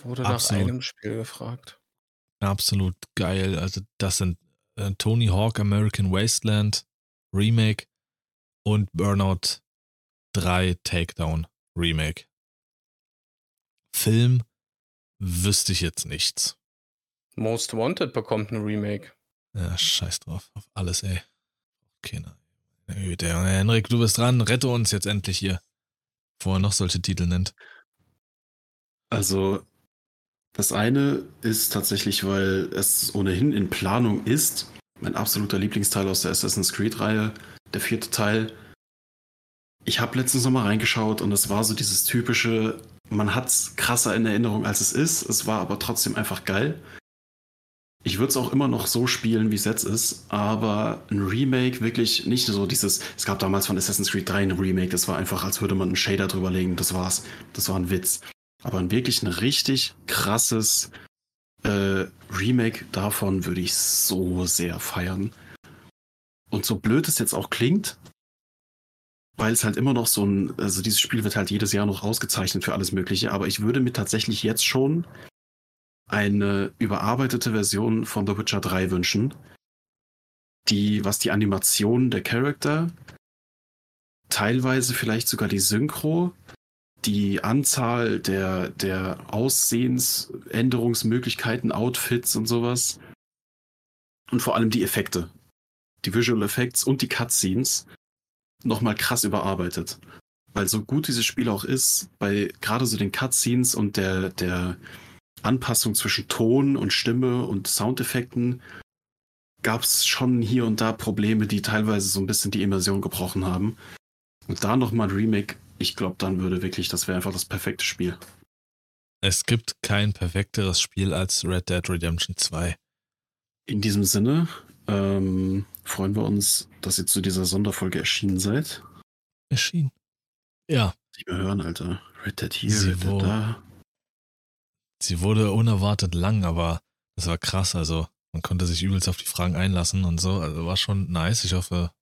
Wurde absolut, nach einem Spiel gefragt. Absolut geil. Also, das sind äh, Tony Hawk American Wasteland Remake und Burnout 3 Takedown Remake. Film wüsste ich jetzt nichts. Most Wanted bekommt ein Remake. Ja, scheiß drauf. Auf alles, ey. Okay, na. Der Henrik, du bist dran. Rette uns jetzt endlich hier. Bevor er noch solche Titel nennt. Also, das eine ist tatsächlich, weil es ohnehin in Planung ist. Mein absoluter Lieblingsteil aus der Assassin's Creed-Reihe, der vierte Teil. Ich habe letztens nochmal reingeschaut und es war so dieses typische, man hat es krasser in Erinnerung, als es ist. Es war aber trotzdem einfach geil. Ich würde es auch immer noch so spielen, wie es jetzt ist, aber ein Remake wirklich nicht so dieses. Es gab damals von Assassin's Creed 3 ein Remake, das war einfach, als würde man einen Shader drüber legen, das war's. Das war ein Witz. Aber ein wirklich ein richtig krasses äh, Remake davon würde ich so sehr feiern. Und so blöd es jetzt auch klingt, weil es halt immer noch so ein, also dieses Spiel wird halt jedes Jahr noch ausgezeichnet für alles Mögliche, aber ich würde mir tatsächlich jetzt schon eine überarbeitete Version von The Witcher 3 wünschen, die, was die Animation der Charakter, teilweise vielleicht sogar die Synchro, die Anzahl der, der Aussehensänderungsmöglichkeiten, Outfits und sowas und vor allem die Effekte. die Visual Effects und die Cutscenes nochmal krass überarbeitet. Weil so gut dieses Spiel auch ist, bei gerade so den Cutscenes und der, der Anpassung zwischen Ton und Stimme und Soundeffekten gab es schon hier und da Probleme, die teilweise so ein bisschen die Immersion gebrochen haben. Und da nochmal ein Remake, ich glaube, dann würde wirklich, das wäre einfach das perfekte Spiel. Es gibt kein perfekteres Spiel als Red Dead Redemption 2. In diesem Sinne ähm, freuen wir uns, dass ihr zu dieser Sonderfolge erschienen seid. Erschienen. Ja. Wir hören, Alter. Red Dead hier, Sie Red Dead da. Sie wurde unerwartet lang, aber das war krass. Also man konnte sich übelst auf die Fragen einlassen und so. Also war schon nice. Ich hoffe,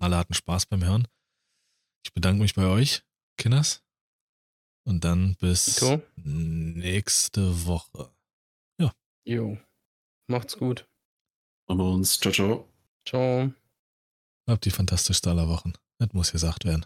alle hatten Spaß beim Hören. Ich bedanke mich bei euch, Kinders. Und dann bis Tito? nächste Woche. Jo. Macht's gut. Haben wir uns. Ciao, ciao. Ciao. Habt die fantastischste aller Wochen. Das muss gesagt werden.